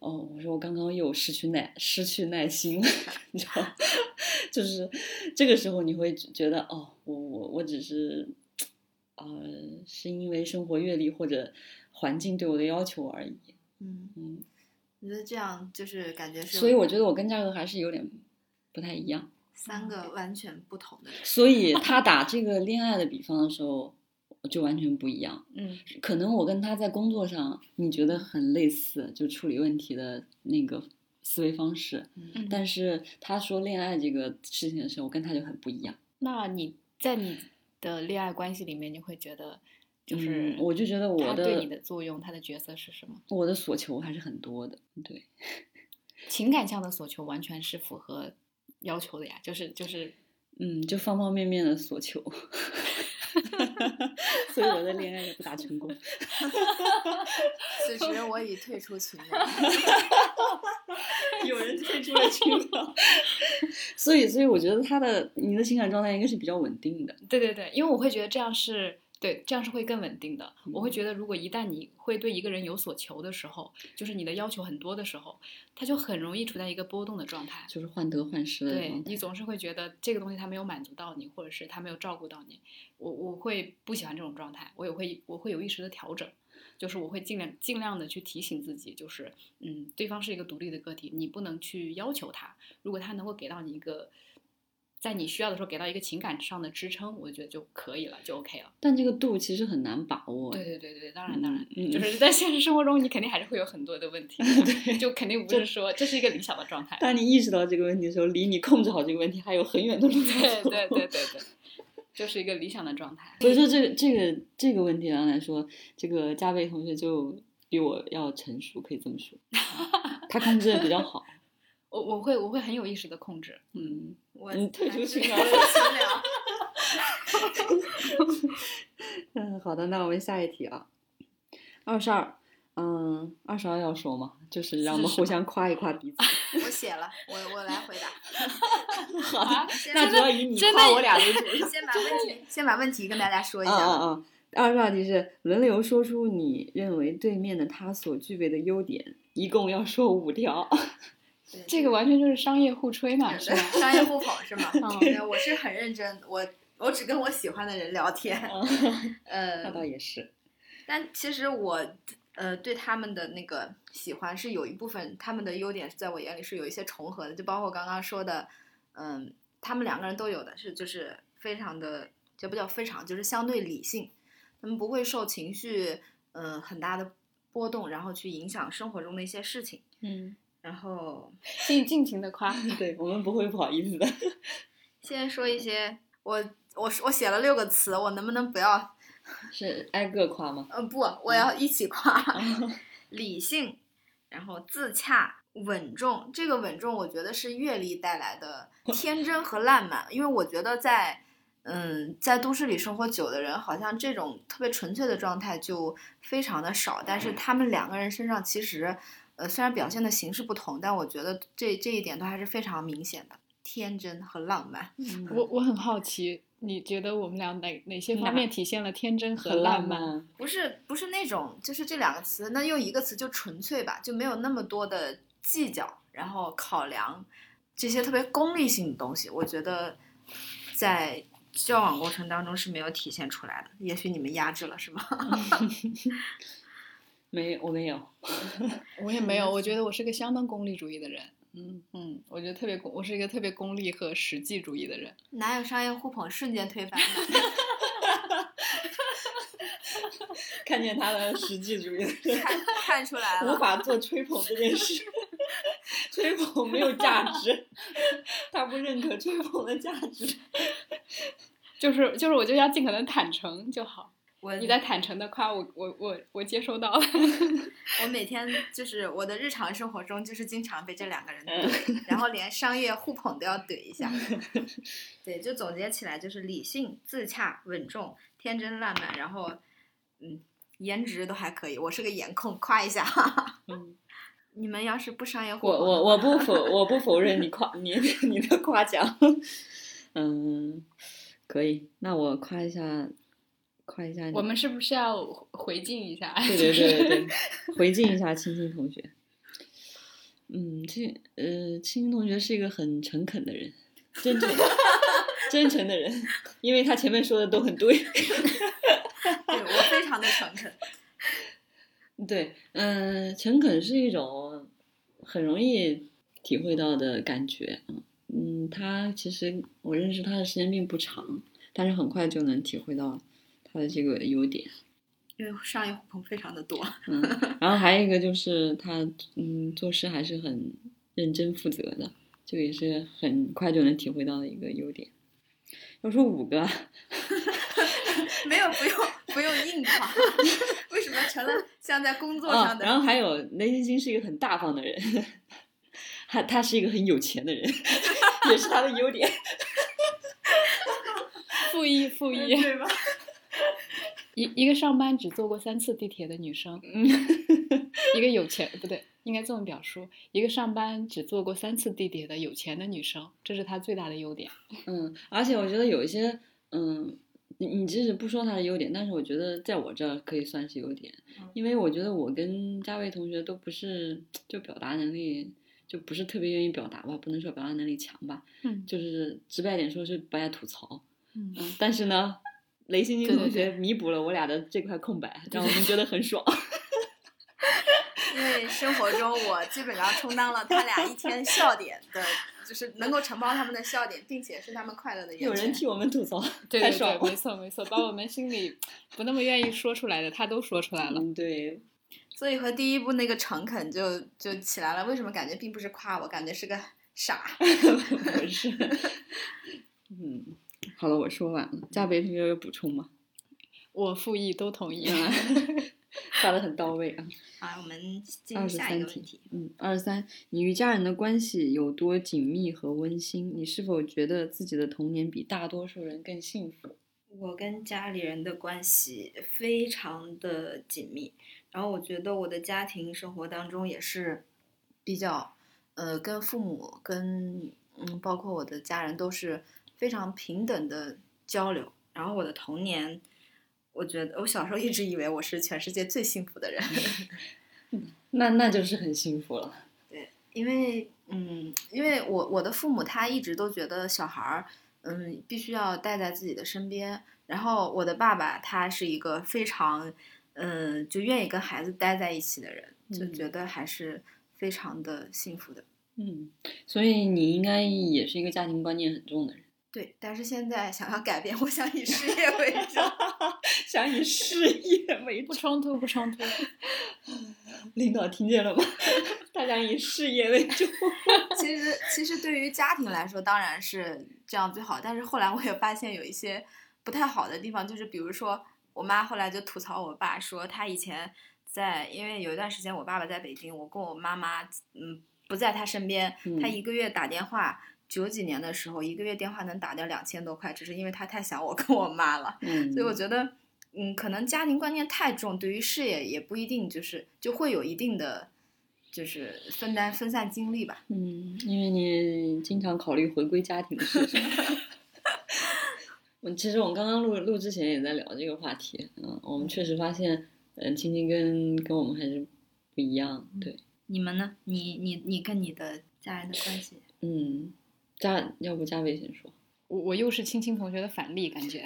哦，我说我刚刚又失去耐失去耐心了，你知道，就是这个时候你会觉得哦，我我我只是，呃，是因为生活阅历或者环境对我的要求而已。嗯，嗯，我觉得这样就是感觉是，所以我觉得我跟嘉哥还是有点不太一样。三个完全不同的人。所以 他打这个恋爱的比方的时候，就完全不一样。嗯可能我跟他在工作上，你觉得很类似，就处理问题的那个思维方式。嗯，但是他说恋爱这个事情的时候，我跟他就很不一样。那你在你的恋爱关系里面，你会觉得就是嗯我就觉得我的对你的作用，他的角色是什么？我的所求还是很多的。对，情感上的所求完全是符合要求的呀，就是就是嗯，就方方面面的所求。所以我的恋爱也不大成功。此时我已退出群聊。有人退出了群聊，所以，所以我觉得他的你的情感状态应该是比较稳定的。对对对，因为我会觉得这样是对，这样是会更稳定的。我会嗯觉得，如果一旦你会对一个人有所求的时候，就是你的要求很多的时候，他就很容易处在一个波动的状态。就是患得患失的对状态。你总是会觉得这个东西他没有满足到你，或者是他没有照顾到你，我我会不喜欢这种状态，我也会我会有意识的调整，就是我会尽量尽量的去提醒自己，就是嗯，对方是一个独立的个体，你不能去要求他，如果他能够给到你一个。在你需要的时候给到一个情感上的支撑，我觉得就可以了，就 OK 了。但这个度其实很难把握。对对对对，当然当然，嗯就是在现实生活中，你肯定还是会有很多的问题，对就肯定不是说这是一个理想的状态。当你意识到这个问题的时候，离你控制好这个问题还有很远的路对。对对对对，就是一个理想的状态。所以说，这个这个这个问题上来说，这个加贝同学就比我要成熟，可以这么说。他控制的比较好。我我会我会很有意识的控制，嗯，我你退出群聊退出群聊。嗯，好的，那我们下一题啊。二十二，嗯，二十二要说吗？就是让我们互相夸一夸彼此。我写了，我我来回答。好的，先那主要以你夸我俩为主。先把问题先把问题跟大家说一啊下。啊啊！二十二题是轮流说出你认为对面的他所具备的优点，一共要说五条。对这个完全就是商业互吹嘛，是对吧？商业互捧是吗？嗯对，我是很认真，我我只跟我喜欢的人聊天。那倒呃，也是。但其实我呃对他们的那个喜欢是有一部分，他们的优点在我眼里是有一些重合的，就包括刚刚说的，嗯，他们两个人都有的是就是非常的，这不叫非常，就是相对理性，他们不会受情绪嗯、呃很大的波动，然后去影响生活中的一些事情。嗯，然后尽尽情的夸。对我们不会不好意思的。先说一些，我我我写了六个词，我能不能不要？是挨个夸吗？呃，不，我要一起夸。理性，然后自洽、稳重。这个稳重，我觉得是阅历带来的天真和烂漫。因为我觉得在，嗯，在都市里生活久的人，好像这种特别纯粹的状态就非常的少。但是他们两个人身上，其实，呃，虽然表现的形式不同，但我觉得这这一点都还是非常明显的，天真和浪漫。嗯我我很好奇，你觉得我们俩哪哪些方面体现了天真和浪漫？浪漫。不是不是那种，就是这两个词，那用一个词就纯粹吧，就没有那么多的计较，然后考量这些特别功利性的东西。我觉得在交往过程当中是没有体现出来的。也许你们压制了，是吗？没，我没有。我也没有，我觉得我是个相当功利主义的人。嗯，嗯，我觉得特别功，我是一个特别功利和实际主义的人。哪有商业互捧瞬间推翻的？看见他的实际主义的人，看看出来了无。法做吹捧这件事。吹捧没有价值，他不认可吹捧的价值。就是就是，我就要尽可能坦诚就好。我你在坦诚的夸我，我我我接收到了。我每天就是我的日常生活中，就是经常被这两个人嗯怼，然后连商业互捧都要怼一下。对，就总结起来就是理性、自洽、稳重、天真烂漫，然后嗯，颜值都还可以。我是个颜控，夸一下。嗯，你们要是不商业互我捧我，我我不否我不否认你夸你你的夸奖。嗯，可以，那我夸一下，夸一下你。我们是不是要回敬一下？对对对对对，回敬一下青青同学。嗯，青呃青青同学是一个很诚恳的人，真诚 真诚的人，因为他前面说的都很对。对我非常的诚恳。对，嗯、诚恳是一种很容易体会到的感觉。嗯嗯，他其实我认识他的时间并不长，但是很快就能体会到他的这个优点。因为商业互捧非常的多，嗯，然后还有一个就是他，嗯，做事还是很认真负责的，这个也是很快就能体会到的一个优点。要说五个，没有不用不用硬夸，为什么成了像在工作啊上，的？然后还有雷星星是一个很大方的人，他他是一个很有钱的人，也是他的优点，负一负一，对吧？一一个上班只坐过三次地铁的女生，嗯，一个有钱不对，应该这么表述：一个上班只坐过三次地铁的有钱的女生，这是她最大的优点。嗯，而且我觉得有一些，嗯，你你即使不说她的优点，但是我觉得在我这儿可以算是优点嗯，因为我觉得我跟嘉卫同学都不是就表达能力就不是特别愿意表达吧，不能说表达能力强吧，嗯。就是直白点说是不爱吐槽，嗯。嗯，但是呢，雷星星同学弥补了我俩的这块空白，让我们觉得很爽。因为生活中我基本上充当了他俩一天笑点的，就是能够承包他们的笑点，并且是他们快乐的源泉。有人替我们吐槽，对对对，太爽了。没错没错，把我们心里不那么愿意说出来的，他都说出来了。嗯，对，所以和第一部那个诚恳就就起来了。为什么感觉并不是夸我，感觉是个傻？不是。嗯，好了，我说完了。嘉北同学有补充吗？我复议都同意。发的很到位啊。好，我们进入下一个问题。，嗯，二十三，你与家人的关系有多紧密和温馨？你是否觉得自己的童年比大多数人更幸福？我跟家里人的关系非常的紧密，然后我觉得我的家庭生活当中也是比较，呃，跟父母跟嗯，包括我的家人都是非常平等的交流。然后我的童年，我觉得我小时候一直以为我是全世界最幸福的人，那那就是很幸福了。对因为嗯，因为我我的父母他一直都觉得小孩儿嗯必须要待在自己的身边，然后我的爸爸他是一个非常嗯就愿意跟孩子待在一起的人，就嗯觉得还是非常的幸福的。嗯，所以你应该也是一个家庭观念很重的人。对，但是现在想要改变，我想以事业为 重。想以事业为不。冲突，不冲突。领导听见了吗？大家以事业为主。其实，其实对于家庭来说，当然是这样最好。但是后来我也发现有一些不太好的地方，就是比如说，我妈后来就吐槽我爸说，他以前在，因为有一段时间我爸爸在北京，我跟我妈妈嗯不在他身边，他嗯一个月打电话。九几年的时候，一个月电话能打掉两千多块，只是因为他太想我 跟我妈了。嗯，所以我觉得，嗯，可能家庭观念太重，对于事业也不一定就是就会有一定的就是分担分散精力吧。嗯，因为你经常考虑回归家庭的事情。我 其实我们刚刚录录之前也在聊这个话题，嗯，我们确实发现，嗯，青青跟跟我们还是不一样，对，你们呢？你你你跟你的家人的关系？嗯，嘉，要不加微信说，我我又是青青同学的反例，感觉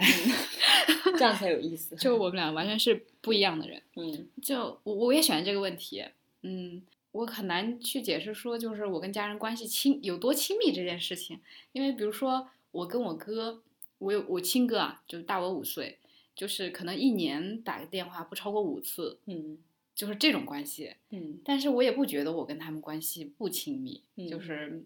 这样才有意思。就我们俩完全是不一样的人。嗯就我我也选这个问题，嗯，我很难去解释说，就是我跟家人关系亲有多亲密这件事情，因为比如说我跟我哥，我有我亲哥啊，就大我五岁，就是可能一年打个电话不超过五次，嗯就是这种关系。嗯但是我也不觉得我跟他们关系不亲密，嗯就是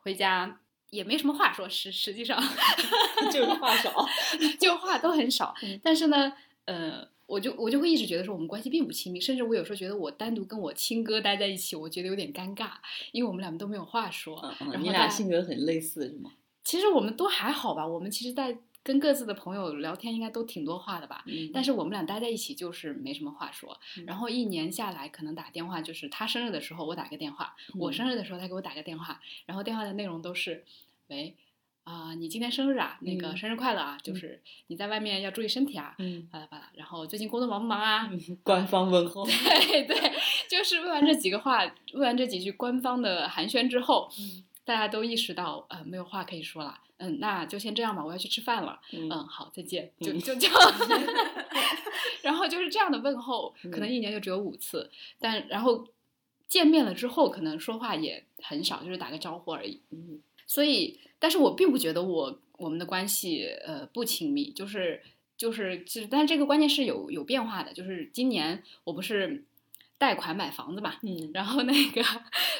回家也没什么话说，实实际上 就是话少。就话都很少嗯。但是呢，呃，我就我就会一直觉得说我们关系并不亲密，甚至我有时候觉得我单独跟我亲哥待在一起，我觉得有点尴尬，因为我们俩都没有话说。然后你俩性格很类似是吗？其实我们都还好吧，我们其实，在跟各自的朋友聊天，应该都挺多话的吧。嗯，但是我们俩待在一起就是没什么话说，嗯然后一年下来可能打电话，就是他生日的时候我打个电话，我嗯生日的时候他给我打个电话，然后电话的内容都是，喂，啊、你今天生日啊，那个嗯生日快乐啊，就是你在外面要注意身体啊，嗯，巴拉巴拉，然后最近工作忙不忙啊？官方问候。对对，就是问完这几个话，问完这几句官方的寒暄之后，嗯大家都意识到，呃，没有话可以说了，嗯，那就先这样吧，我要去吃饭了，嗯嗯，好，再见，就嗯就 就，然后就是这样的问候，可能嗯一年就只有五次，但然后见面了之后，可能说话也很少，就是打个招呼而已。嗯。所以，但是我并不觉得我我们的关系呃不亲密，就是就是就是，但是这个关键是有有变化的，就是今年我不是贷款买房子嘛，嗯然后那个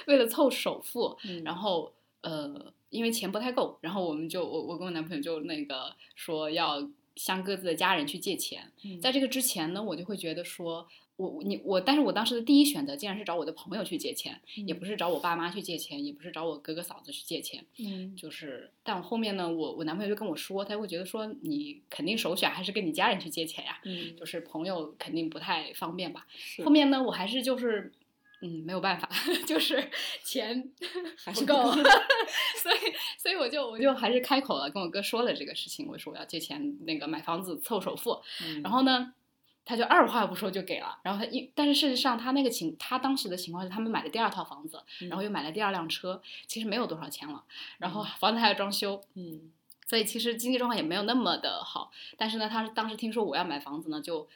为了凑首付，嗯，然后呃，因为钱不太够，然后我们就我我跟我男朋友就那个说要向各自的家人去借钱。嗯在这个之前呢，我就会觉得说，我你我，但是我当时的第一选择竟然是找我的朋友去借钱，也不是找我爸妈去借钱，也不是找我哥哥嫂子去借钱，嗯就是，但我后面呢，我我男朋友就跟我说，他会觉得说你肯定首选还是跟你家人去借钱呀，嗯，就是朋友肯定不太方便吧。是后面呢，我还是就是，嗯，没有办法，就是钱 还是不够 所以所以我就我就还是开口了，跟我哥说了这个事情，我说我要借钱那个买房子凑首付，嗯然后呢。他就二话不说就给了，然后他一，但是事实上他那个情，他当时的情况是他们买了第二套房子，然后又买了第二辆车，其实没有多少钱了，然后房子还要装修，嗯所以其实经济状况也没有那么的好。但是呢，他当时听说我要买房子呢，就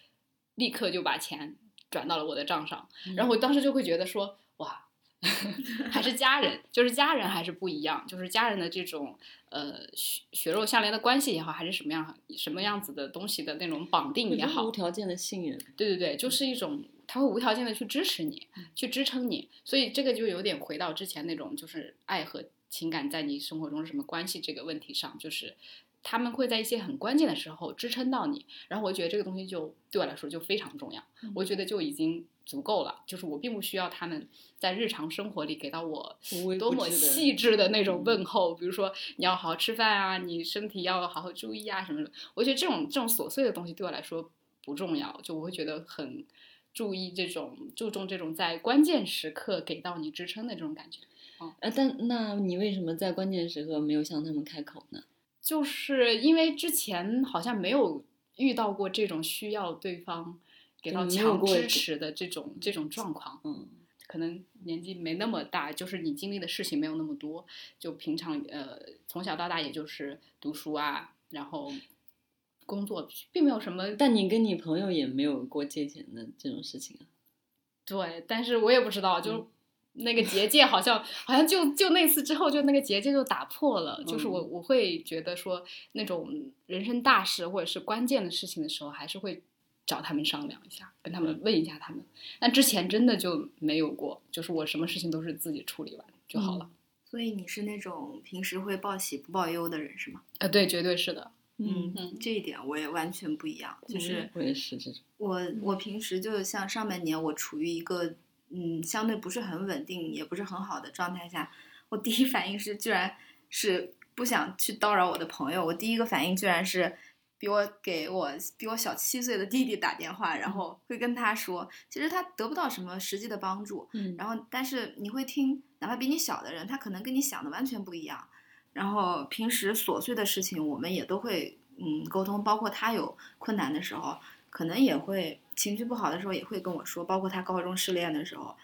立刻就把钱转到了我的账上。然后我当时就会觉得说，哇，还是家人，就是家人还是不一样，就是家人的这种呃血血肉相连的关系也好，还是什么样什么样子的东西的那种绑定也好无，条件的信任。对对对，就是一种他会无条件的去支持你，去支撑你，所以这个就有点回到之前那种就是爱和情感在你生活中是什么关系这个问题上，就是他们会在一些很关键的时候支撑到你，然后我觉得这个东西就对我来说就非常重要，我觉得就已经足够了，就是我并不需要他们在日常生活里给到我多么细致的那种问候，比如说你要好好吃饭啊，你身体要好好注意啊什么的。我觉得这种这种琐碎的东西对我来说不重要，就我会觉得很注意这种注重这种在关键时刻给到你支撑的这种感觉。呃，但那你为什么在关键时刻没有向他们开口呢？就是因为之前好像没有遇到过这种需要对方给到就没有过强支持的这种这种状况。嗯可能年纪没那么大，就是你经历的事情没有那么多，就平常呃从小到大也就是读书啊，然后工作，并没有什么但你跟你朋友也没有过借钱的这种事情啊。对，但是我也不知道，就、那个结界好像好像就就那次之后，就那个结界就打破了。就是我嗯我会觉得说，那种人生大事或者是关键的事情的时候，还是会找他们商量一下，跟他们问一下他们。那之前真的就没有过，就是我什么事情都是自己处理完就好了。所以你是那种平时会报喜不报忧的人是吗？呃，对，绝对是的。嗯嗯这一点我也完全不一样。就是我也是这种。我我平时就像上半年我处于一个嗯相对不是很稳定也不是很好的状态下，我第一反应是居然是不想去叨扰我的朋友，我第一个反应居然是比我给我比我小七岁的弟弟打电话，然后会跟他说，其实他得不到什么实际的帮助，嗯然后但是你会听，哪怕比你小的人，他可能跟你想的完全不一样。然后平时琐碎的事情，我们也都会嗯沟通，包括他有困难的时候，可能也会情绪不好的时候也会跟我说，包括他高中失恋的时候，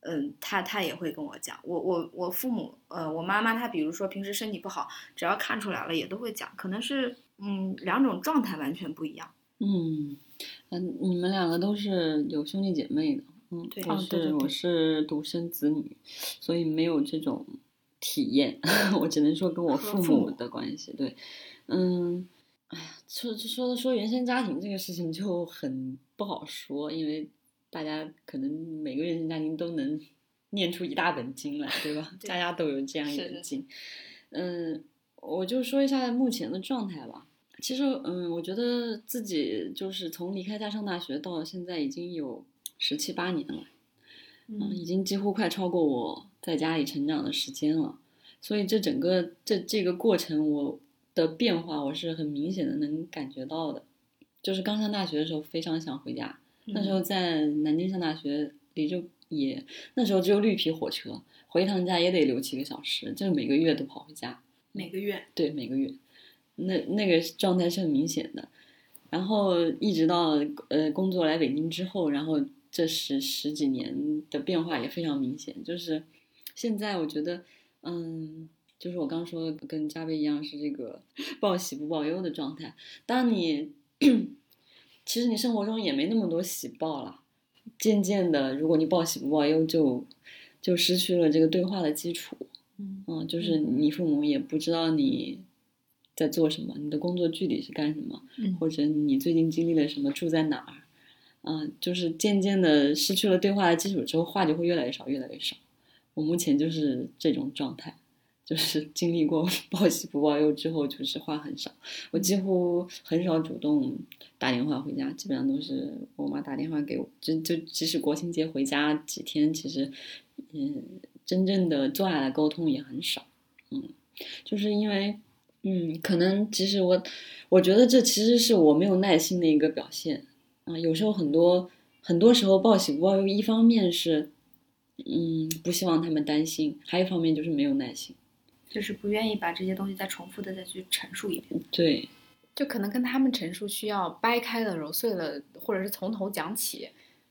嗯，他他也会跟我讲。我我我父母呃，我妈妈她比如说平时身体不好，只要看出来了也都会讲，可能是嗯两种状态完全不一样。嗯，嗯，你们两个都是有兄弟姐妹的，嗯，对我是、哦对对对我是独生子女，所以没有这种体验，我只能说跟我父母的关系，对，嗯，哎呀，说说说原生家庭这个事情就很不好说，因为大家可能每个原生家庭都能念出一大本经来，对吧？对大家都有这样一本经，嗯，我就说一下目前的状态吧。其实，嗯，我觉得自己就是从离开家上大学到现在已经有十七八年了，嗯，已经几乎快超过我在家里成长的时间了。所以这整个这这个过程，我的变化我是很明显的能感觉到的。就是刚上大学的时候非常想回家，那时候在南京上大学，离就也那时候只有绿皮火车，回一趟家也得六七个小时，就是每个月都跑回家。每个月对，每个月，那那个状态是很明显的。然后一直到呃工作来北京之后，然后这十十几年的变化也非常明显。就是现在我觉得，嗯，就是我刚说的跟加倍一样是这个报喜不报忧的状态。当你其实你生活中也没那么多喜报了，渐渐的，如果你报喜不报忧，就就失去了这个对话的基础。嗯嗯，就是你父母也不知道你在做什么，你的工作具体是干什么，嗯。或者你最近经历了什么，住在哪儿，嗯，就是渐渐的失去了对话的基础之后，话就会越来越少，越来越少。我目前就是这种状态，就是 经历过 报喜不报忧之后，就是话很少，我几乎很少主动打电话回家，基本上都是我妈打电话给我，就就即使国庆节回家几天，其实，嗯，真正的坐下来沟通也很少，嗯，就是因为，嗯，可能其实我，我觉得这其实是我没有耐心的一个表现，啊、有时候很多很多时候报喜不报忧，一方面是，嗯，不希望他们担心，还有一方面就是没有耐心，就是不愿意把这些东西再重复的再去陈述一遍。对，就可能跟他们陈述需要掰开了、揉碎了，或者是从头讲起。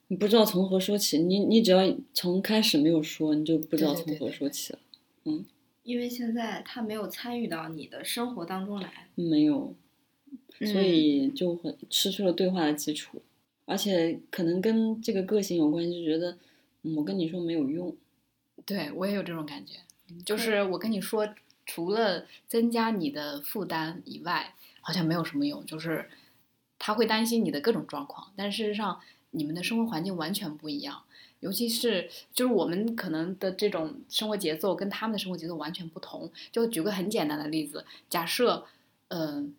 你不知道从何说起，你你只要从开始没有说，你就不知道从何对对对。对说起了，因为现在他没有参与到你的生活当中来，没有，嗯所以就很失去了对话的基础，而且可能跟这个个性有关系，就觉得、嗯我跟你说没有用，对我也有这种感觉，就是我跟你说，除了增加你的负担以外，好像没有什么用。就是他会担心你的各种状况，但事实上你们的生活环境完全不一样。尤其是就是我们可能的这种生活节奏跟他们的生活节奏完全不同。就举个很简单的例子，假设，嗯、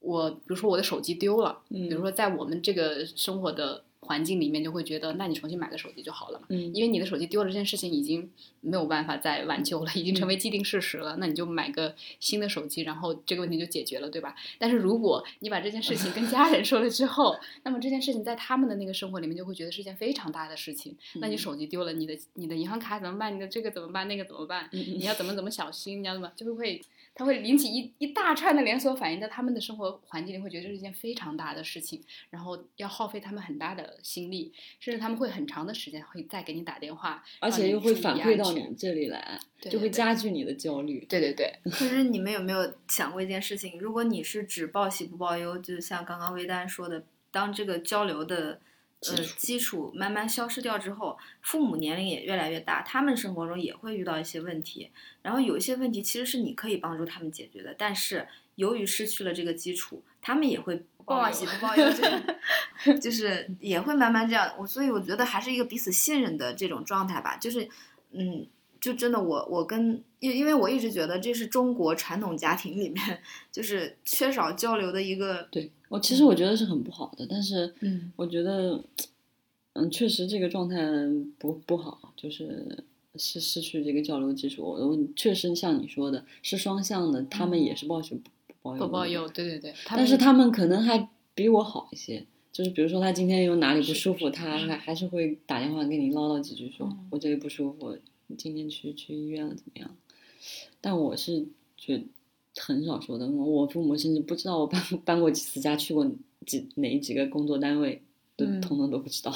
我比如说我的手机丢了，嗯比如说在我们这个生活的环境里面，就会觉得，那你重新买个手机就好了嘛。嗯因为你的手机丢了这件事情已经没有办法再挽救了，已经成为既定事实了。那你就买个新的手机，然后这个问题就解决了，对吧？但是如果你把这件事情跟家人说了之后，那么这件事情在他们的那个生活里面就会觉得是一件非常大的事情。那你嗯手机丢了，你的你的银行卡怎么办？你的这个怎么办？那个怎么办？你要怎么怎么小心？你要怎么就会它会引起一一大串的连锁反应，在他们的生活环境里会觉得这是一件非常大的事情，然后要耗费他们很大的心力，甚至他们会很长的时间会再给你打电话，而且又会反馈到你这里来，就会加剧你的焦虑。对对对，可是你们有没有想过一件事情？如果你是只报喜不报忧，就像刚刚微丹说的，当这个交流的呃基础慢慢消失掉之后，父母年龄也越来越大，他们生活中也会遇到一些问题，然后有一些问题其实是你可以帮助他们解决的，但是由于失去了这个基础，他们也会报报喜不报忧，就是 就是也会慢慢这样。我所以我觉得还是一个彼此信任的这种状态吧，就是嗯。就真的我我跟因因为我一直觉得这是中国传统家庭里面就是缺少交流的一个对我其实我觉得是很不好的，但是嗯我觉得嗯确实这个状态不不好，就是是失去这个交流基础。我确实像你说的是双向的，他们也是报喜不报忧不报忧，对对对，但是他们可能还比我好一些。就是比如说他今天有哪里不舒服，他还还是会打电话跟你唠叨几句，说我这里不舒服。今天去去医院了怎么样？但我是觉很少说的。我父母甚至不知道我搬搬过几次家，去过几哪几个工作单位，都通通都不知道。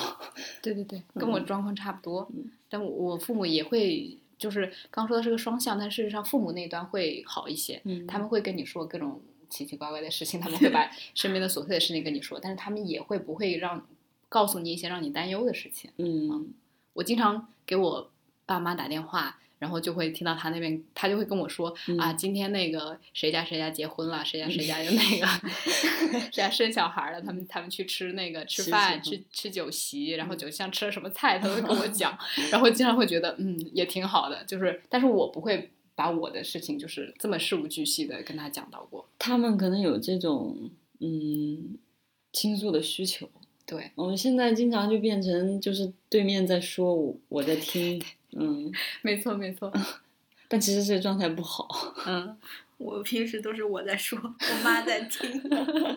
对对对，跟我状况差不多。但我父母也会，就是刚说的是个双向，但事实上父母那端会好一些。嗯，他们会跟你说各种奇奇怪怪的事情，他们会把 身边的琐碎的事情跟你说，但是他们也会不会让告诉你一些让你担忧的事情。嗯，我经常给我。爸妈打电话，然后就会听到他那边，他就会跟我说啊，今天那个谁家谁家结婚了，谁家谁家就那个 谁家生小孩了，他们他们去吃那个吃饭吃吃酒席，然后酒席上吃了什么菜，他会跟我 讲，然后经常会觉得嗯也挺好的，就是但是我不会把我的事情就是这么事无巨细的跟他讲到过。他们可能有这种嗯倾诉的需求，对我们现在经常就变成就是对面在说，我我在听。嗯，没错没错，但其实这个状态不好。嗯，我平时都是我在说，我妈在听。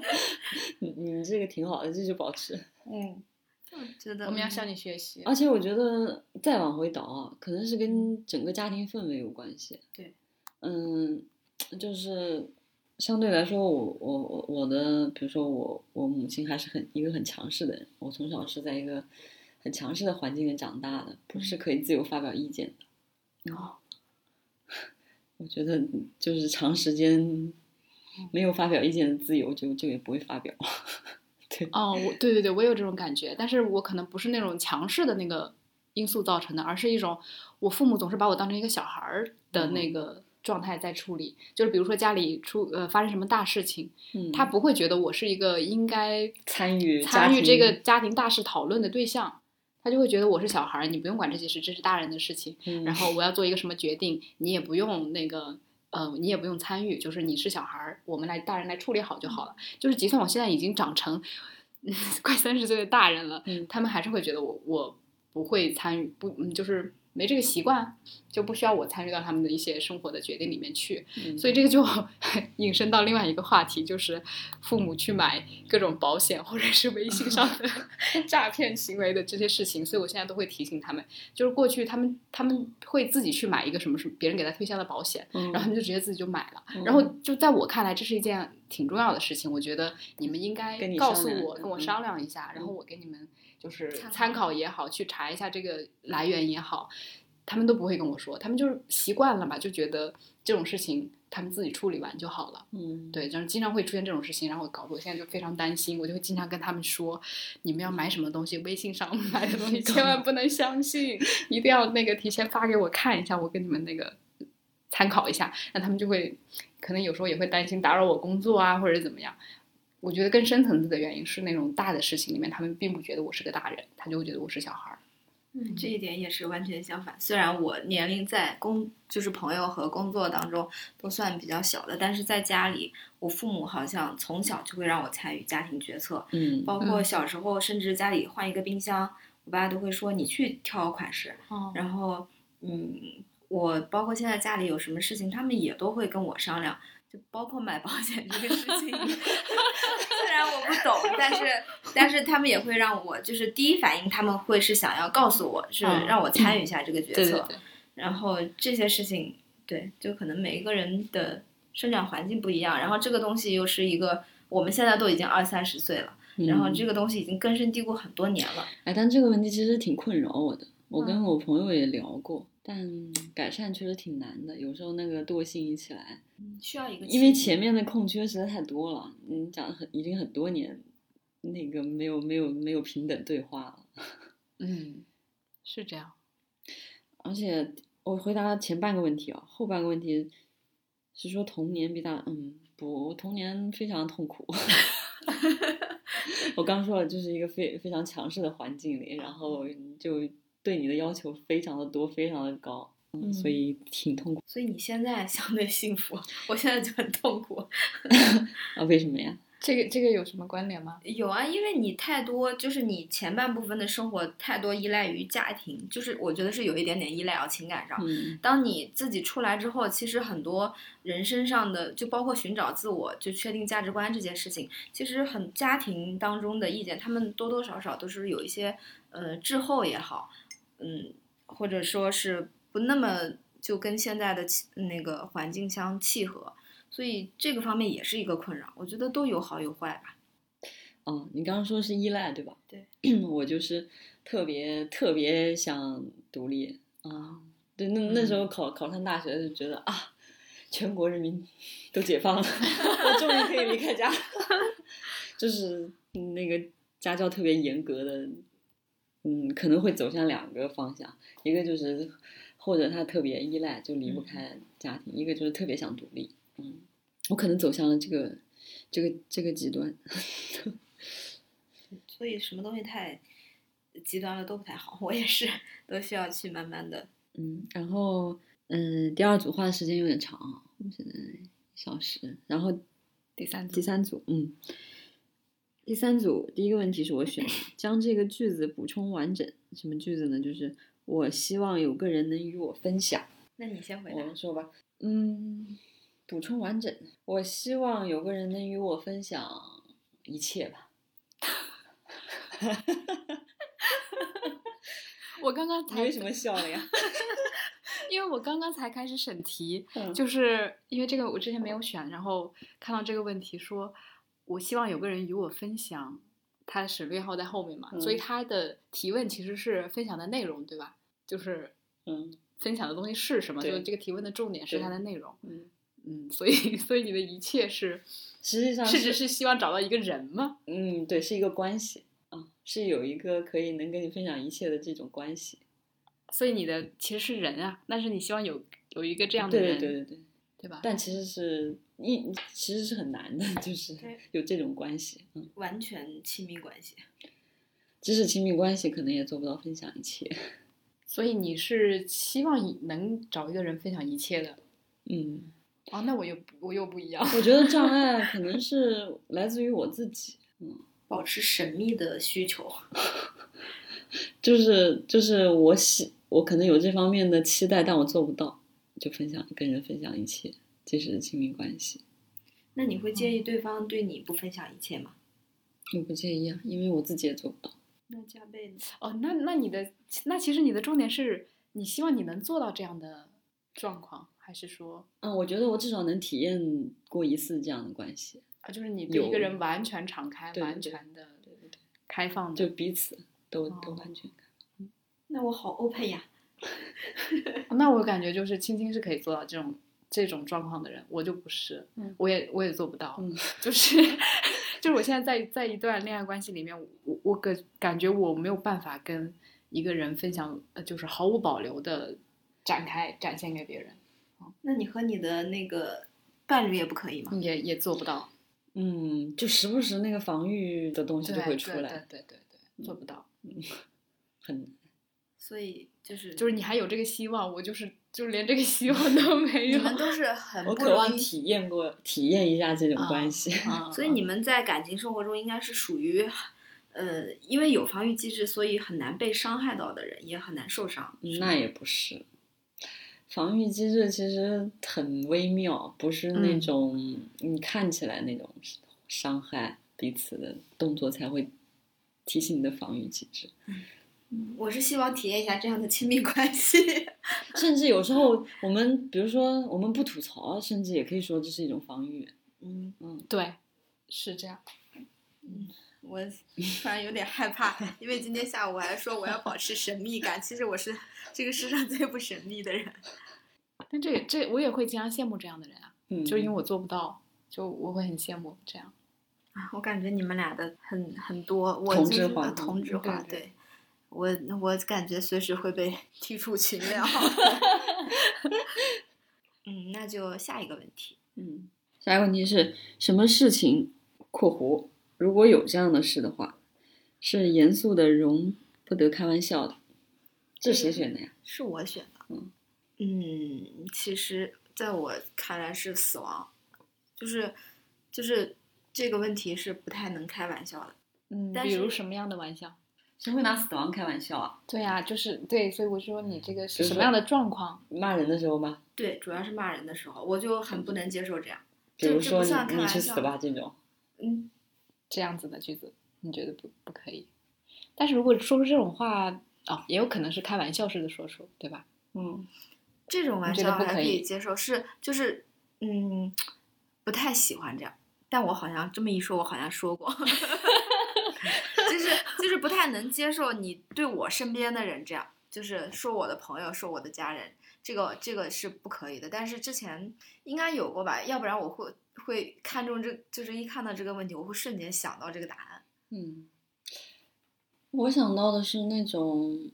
你你这个挺好的，继续保持。嗯，我觉得我们要向你学习。而且我觉得再往回倒啊，可能是跟整个家庭氛围有关系。对，嗯，就是相对来说，我我我我的，比如说我我母亲还是很一个很强势的人，我从小是在一个。很强势的环境里长大的，不是可以自由发表意见的。哦，我觉得就是长时间没有发表意见的自由，就就也不会发表。对，哦，我对对对，我有这种感觉，但是我可能不是那种强势的那个因素造成的，而是一种我父母总是把我当成一个小孩儿的那个状态在处理。就是比如说家里出呃发生什么大事情，他不会觉得我是一个应该参与参与这个家庭大事讨论的对象。他就会觉得我是小孩儿，你不用管这些事，这是大人的事情。然后我要做一个什么决定，你也不用那个，呃，你也不用参与，就是你是小孩儿，我们来大人来处理好就好了。就是即算我现在已经长成 快三十岁的大人了，他们还是会觉得我我不会参与，不，嗯，就是。没这个习惯，就不需要我参与到他们的一些生活的决定里面去，所以这个就 引申到另外一个话题，就是父母去买各种保险或者是微信上的 诈骗行为的这些事情。所以我现在都会提醒他们，就是过去他们他们会自己去买一个什么什么别人给他推销的保险，然后他们就直接自己就买了。然后就在我看来，这是一件挺重要的事情。我觉得你们应该告诉我，跟我商量一下，然后我给你们。就是参考也好，去查一下这个来源也好，他们都不会跟我说，他们就是习惯了嘛，就觉得这种事情他们自己处理完就好了。嗯，对，就是经常会出现这种事情，然后搞得我现在就非常担心，我就会经常跟他们说，你们要买什么东西，微信上买的东西 千万不能相信，一定要那个提前发给我看一下，我跟你们那个参考一下，那他们就会可能有时候也会担心打扰我工作啊，或者怎么样。我觉得更深层次的原因是那种大的事情里面，他们并不觉得我是个大人，他就会觉得我是小孩儿。嗯，这一点也是完全相反。虽然我年龄在工就是朋友和工作当中都算比较小的，但是在家里，我父母好像从小就会让我参与家庭决策。嗯，包括小时候，甚至家里换一个冰箱，我爸都会说你去挑款式。哦。然后，嗯，我包括现在家里有什么事情，他们也都会跟我商量。就包括买保险这个事情，虽然我不懂，但是但是他们也会让我，就是第一反应他们会是想要告诉我是让我参与一下这个决策，然后这些事情，对，就可能每一个人的生长环境不一样，然后这个东西又是一个我们现在都已经二三十岁了，然后这个东西已经根深蒂固很多年了，哎，但这个问题其实挺困扰我的，我跟我朋友也聊过。但改善确实挺难的，有时候那个惰性一起来，需要一个，因为前面的空缺实在太多了。你讲的很已经很多年，那个没有没有没有平等对话了。嗯，是这样。而且我回答前半个问题啊，后半个问题是说童年比大，嗯，不，我童年非常痛苦。我刚说了，就是一个非非常强势的环境里，然后就对你的要求非常的多，非常的高，嗯，所以挺痛苦。所以你现在相对幸福，我现在就很痛苦。啊，为什么呀？这个这个有什么关联吗？有啊，因为你太多，就是你前半部分的生活太多依赖于家庭，就是我觉得是有一点点依赖啊，情感上。嗯当你自己出来之后，其实很多人身上的，就包括寻找自我，就确定价值观这件事情，其实很家庭当中的意见，他们多多少少都是有一些呃滞后也好，嗯，或者说是不那么就跟现在的气那个环境相契合，所以这个方面也是一个困扰。我觉得都有好有坏吧。哦，你刚刚说是依赖对吧？对，我就是特别特别想独立啊。对，那那时候考考上大学就觉得啊，全国人民 都解放了，我终于可以离开家。就是那个家教特别严格的，嗯，可能会走向两个方向，一个就是或者他特别依赖，就离不开家庭；一个就是特别想独立。嗯，我可能走向了这个这个这个极端。所以什么东西太极端了都不太好，我也是都需要去慢慢的。嗯，然后嗯，第二组花的时间有点长啊，现在一小时。然后第三组第三组，嗯，第三组第一个问题是我选的，将这个句子补充完整。什么句子呢？就是我希望有个人能与我分享。那你先回答。我说吧，嗯，补充完整。我希望有个人能与我分享一切吧。我刚刚才为什么笑了呀？因为我刚刚才开始审题，嗯就是因为这个我之前没有选，然后看到这个问题说，我希望有个人与我分享，他的省略号在后面嘛，所以嗯他的提问其实是分享的内容，对吧？就是嗯分享的东西是什么？就对是这个提问的重点是它的内容。嗯，嗯，所以所以你的一切是实际上是只是希望找到一个人吗？嗯，对，是一个关系啊，是有一个可以能跟你分享一切的这种关系。所以你的其实是人啊，但是你希望有有一个这样的对人，对对对对，对吧？但其实是一其实是很难的，就是有这种关系。嗯，完全亲密关系。即使亲密关系，可能也做不到分享一切。所以你是希望以能找一个人分享一切的嗯，啊，那我又不我又不一样。我觉得障碍 可能是来自于我自己。嗯保持神秘的需求，就是就是我喜我可能有这方面的期待，但我做不到，就分享跟人分享一切，即使是亲密关系，那你会介意对方对你不分享一切吗？我不介意啊，因为我自己也做不到。那加倍呢？哦，那那你的那其实你的重点是你希望你能做到这样的状况，还是说嗯，我觉得我至少能体验过一次这样的关系，啊，就是你对一个人完全敞开、完对对全的对对对，开放的，就彼此都都哦完全开。那我好 open 呀。那我感觉就是青青是可以做到这种这种状况的人，我就不是，嗯我也我也做不到，嗯就是 就是我现在在在一段恋爱关系里面，我我感感觉我没有办法跟一个人分享，呃，就是毫无保留的展开展现给别人，那你和你的那个伴侣也不可以吗？也也做不到，嗯，就时不时那个防御的东西就会出对来，对对对对，做不到，嗯 很难。所以就是就是你还有这个希望，我就是就是连这个希望都没有，你们都是很我渴望体验过，体验一下这种啊关系。啊 所以你们在感情生活中应该是属于，呃，因为有防御机制，所以很难被伤害到的人，也很难受伤。那也不是，防御机制其实很微妙，不是那嗯种你看起来那种伤害彼此的动作才会提醒你的防御机制。我是希望体验一下这样的亲密关系。甚至有时候我们，比如说我们不吐槽，甚至也可以说这是一种防御。嗯嗯，对，是这样。嗯我突然有点害怕，因为今天下午我还说我要保持神秘感，其实我是这个世上最不神秘的人。但这这我也会经常羡慕这样的人啊，嗯，就因为我做不到，就我会很羡慕这样。啊我感觉你们俩的很很多，我就是同质化呃同质化，对对对我我感觉随时会被 踢出群聊。嗯，那就下一个问题。嗯，下一个问题是什么事情（括弧如果有这样的事的话）是严肃的，容不得开玩笑的？这谁选的呀？是我选的。嗯嗯，其实在我看来是死亡，就是就是这个问题是不太能开玩笑的。嗯，但是比如什么样的玩笑？谁会拿死亡开玩笑啊？对呀、就是对，所以我说你这个是是什么样的状况？骂人的时候吗？对，主要是骂人的时候，我就很不能接受这样。比如说这这不算开你你玩笑去死吧这种。嗯，这样子的句子，你觉得不不可以？但是如果说出这种话，哦，也有可能是开玩笑式的说出，对吧？嗯，这种玩笑还可以以接受，是就是嗯，不太喜欢这样。但我好像这么一说，我好像说过，就是就是不太能接受你对我身边的人这样，就是说我的朋友，说我的家人，这个这个是不可以的。但是之前应该有过吧，要不然我会会看中这，就是一看到这个问题，我会瞬间想到这个答案。嗯，我想到的是那种，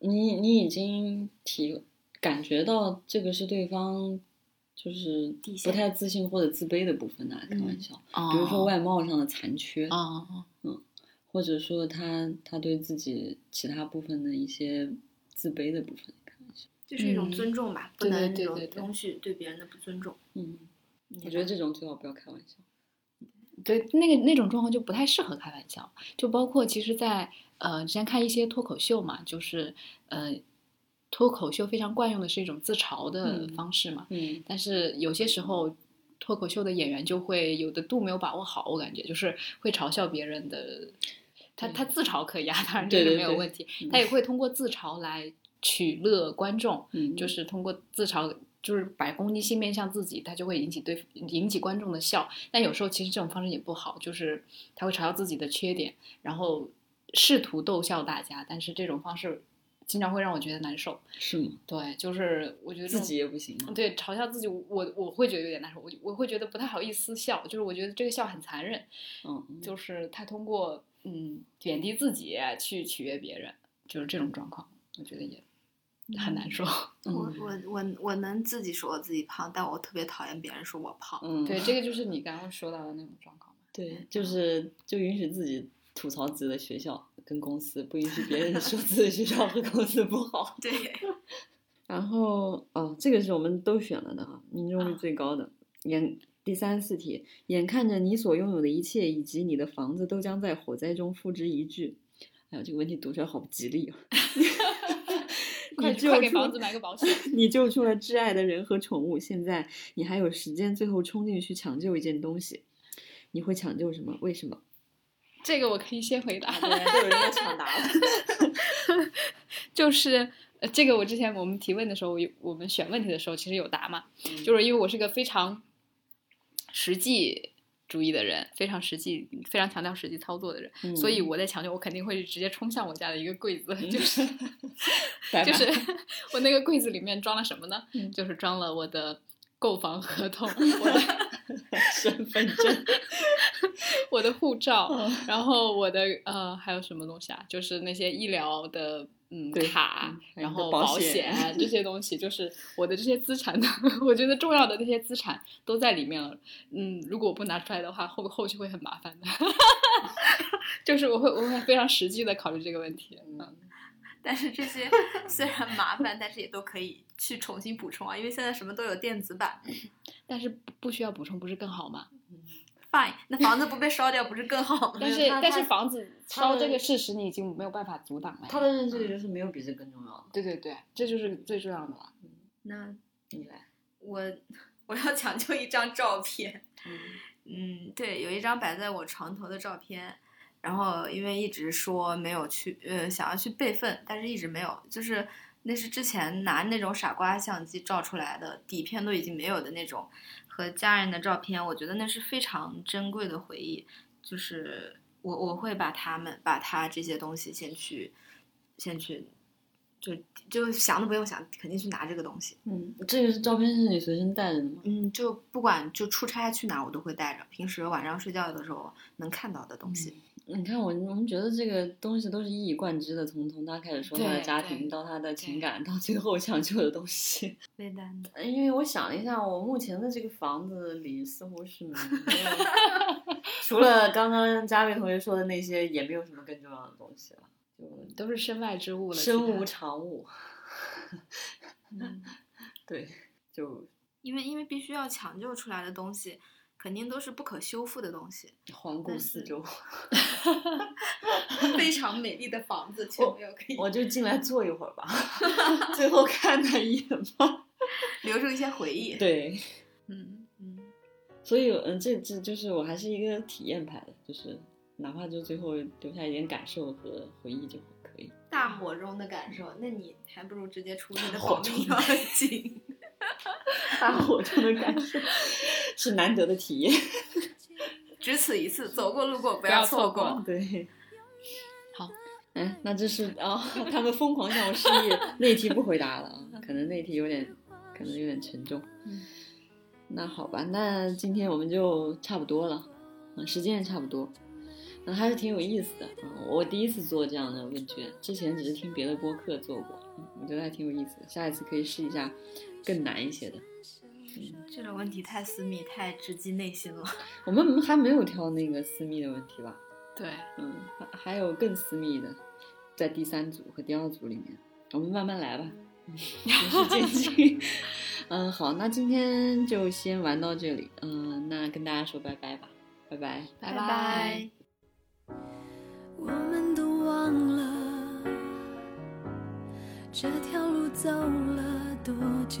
你你已经体感觉到这个是对方就是不太自信或者自卑的部分拿来开玩嗯笑，哦比如说外貌上的残缺，哦，或者说他他对自己其他部分的一些自卑的部分开玩笑。就是一种嗯尊重吧，不能有对对对容许对别人的不尊重。嗯，我觉得这种最好不要开玩笑。对，那个那种状况就不太适合开玩笑，就包括其实在，呃之前看一些脱口秀嘛，就是呃脱口秀非常惯用的是一种自嘲的嗯方式嘛，嗯但是有些时候脱口秀的演员就会有的度没有把握好，我感觉就是会嘲笑别人的，他他自嘲可以啊，当然这个没有问题，嗯。他也会通过自嘲来取乐观众，嗯，就是通过自嘲，就是把攻击性面向自己，他就会引起对引起观众的笑。但有时候其实这种方式也不好，就是他会嘲笑自己的缺点，然后试图逗笑大家，但是这种方式经常会让我觉得难受。是吗？对，就是我觉得自己也不行吗？对嘲笑自己，我我会觉得有点难受，我我会觉得不太好意思笑，就是我觉得这个笑很残忍，嗯，嗯就是他通过嗯贬低自己去取悦别人，就是这种状况，我觉得也很难受。我 嗯我我我能自己说我自己胖，但我特别讨厌别人说我胖。嗯，对，这个就是你刚刚说到的那种状况嘛。对，就是就允许自己吐槽自己的学校跟公司，不允许别人 说自己的学校和公司不好。对，然后哦，这个是我们都选了的哈，命中率啊最高的。眼第三四题，眼看着你所拥有的一切以及你的房子都将在火灾中付之一炬。哎呀，这个问题读出来好不吉利啊！快快给房子买个保险。你救出了挚爱的人和宠物，现在你还有时间，最后冲进去抢救一件东西，你会抢救什么？为什么？这个我可以先回答，对，都有人要抢答了。就是呃，这个我之前我们提问的时候，有我们选问题的时候其实有答嘛，就是因为我是个非常实际主义的人，非常实际，非常强调实际操作的人，嗯所以我在抢救，我肯定会直接冲向我家的一个柜子，就是 就是我那个柜子里面装了什么呢？嗯就是装了我的购房合同，我的身份证，我的护照，嗯然后我的呃还有什么东西啊？就是那些医疗的嗯卡然后保险险这些东西，就是我的这些资产的，我觉得重要的那些资产都在里面了。嗯，如果我不拿出来的话，后后续会很麻烦的。就是我会我会非常实际的考虑这个问题。嗯，但是这些虽然麻烦，但是也都可以去重新补充啊，因为现在什么都有电子版。但是不不需要补充，不是更好吗？Fine，那房子不被烧掉不是更好吗？但是但是房子烧这个事实你已经没有办法阻挡了。他的认知里就是没有比这更重要的。对对对，这就是最重要的了。那你来，我我要抢救一张照片。嗯嗯，对，有一张摆在我床头的照片，然后因为一直说没有去，呃，想要去备份，但是一直没有，就是那是之前拿那种傻瓜相机照出来的，底片都已经没有的那种和家人的照片，我觉得那是非常珍贵的回忆，就是我我会把他们把他这些东西先去先去就就想都不用想，肯定去拿这个东西。嗯，这个是照片是你随身带着的吗？嗯，就不管就出差去哪儿，我都会带着。平时晚上睡觉的时候能看到的东西。你看我，我们觉得这个东西都是一以贯之的，从从他开始说他的家庭，到他的情感，到最后抢救的东西。微单的，因为我想了一下，我目前的这个房子里似乎是没有，除了刚刚嘉伟同学说的那些，也没有什么更重要的东西了，就都是身外之物了。身无长物。嗯，对，就因为因为必须要抢救出来的东西，肯定都是不可修复的东西。环顾四周，非常美丽的房子，却没有可以我就进来坐一会儿吧，最后看他一眼吧。留住一些回忆。，对，嗯嗯，所以嗯，这这就是我还是一个体验派的，就是哪怕就最后留下一点感受和回忆就可以。大火中的感受，那你还不如直接出你的火保命中要紧。大火中的感受是难得的体验。只此一次，走过路过不不要错错过对，好，哎，那这是啊、他们疯狂向我示意，那题不回答了啊，可能那题有点，可能有点沉重。嗯，那好吧，那今天我们就差不多了，嗯，时间也差不多，嗯，还是挺有意思的。嗯，我第一次做这样的问卷，之前只是听别的播客做过，嗯，我觉得还挺有意思的。下一次可以试一下更难一些的。这种问题太私密，太直击内心了。我们还没有挑那个私密的问题吧？对，嗯，还还有更私密的，在第三组和第二组里面，我们慢慢来吧，循序渐进。嗯，好，那今天就先玩到这里。嗯，那跟大家说拜拜吧，拜拜。拜拜。我们都忘了这条路走了多久，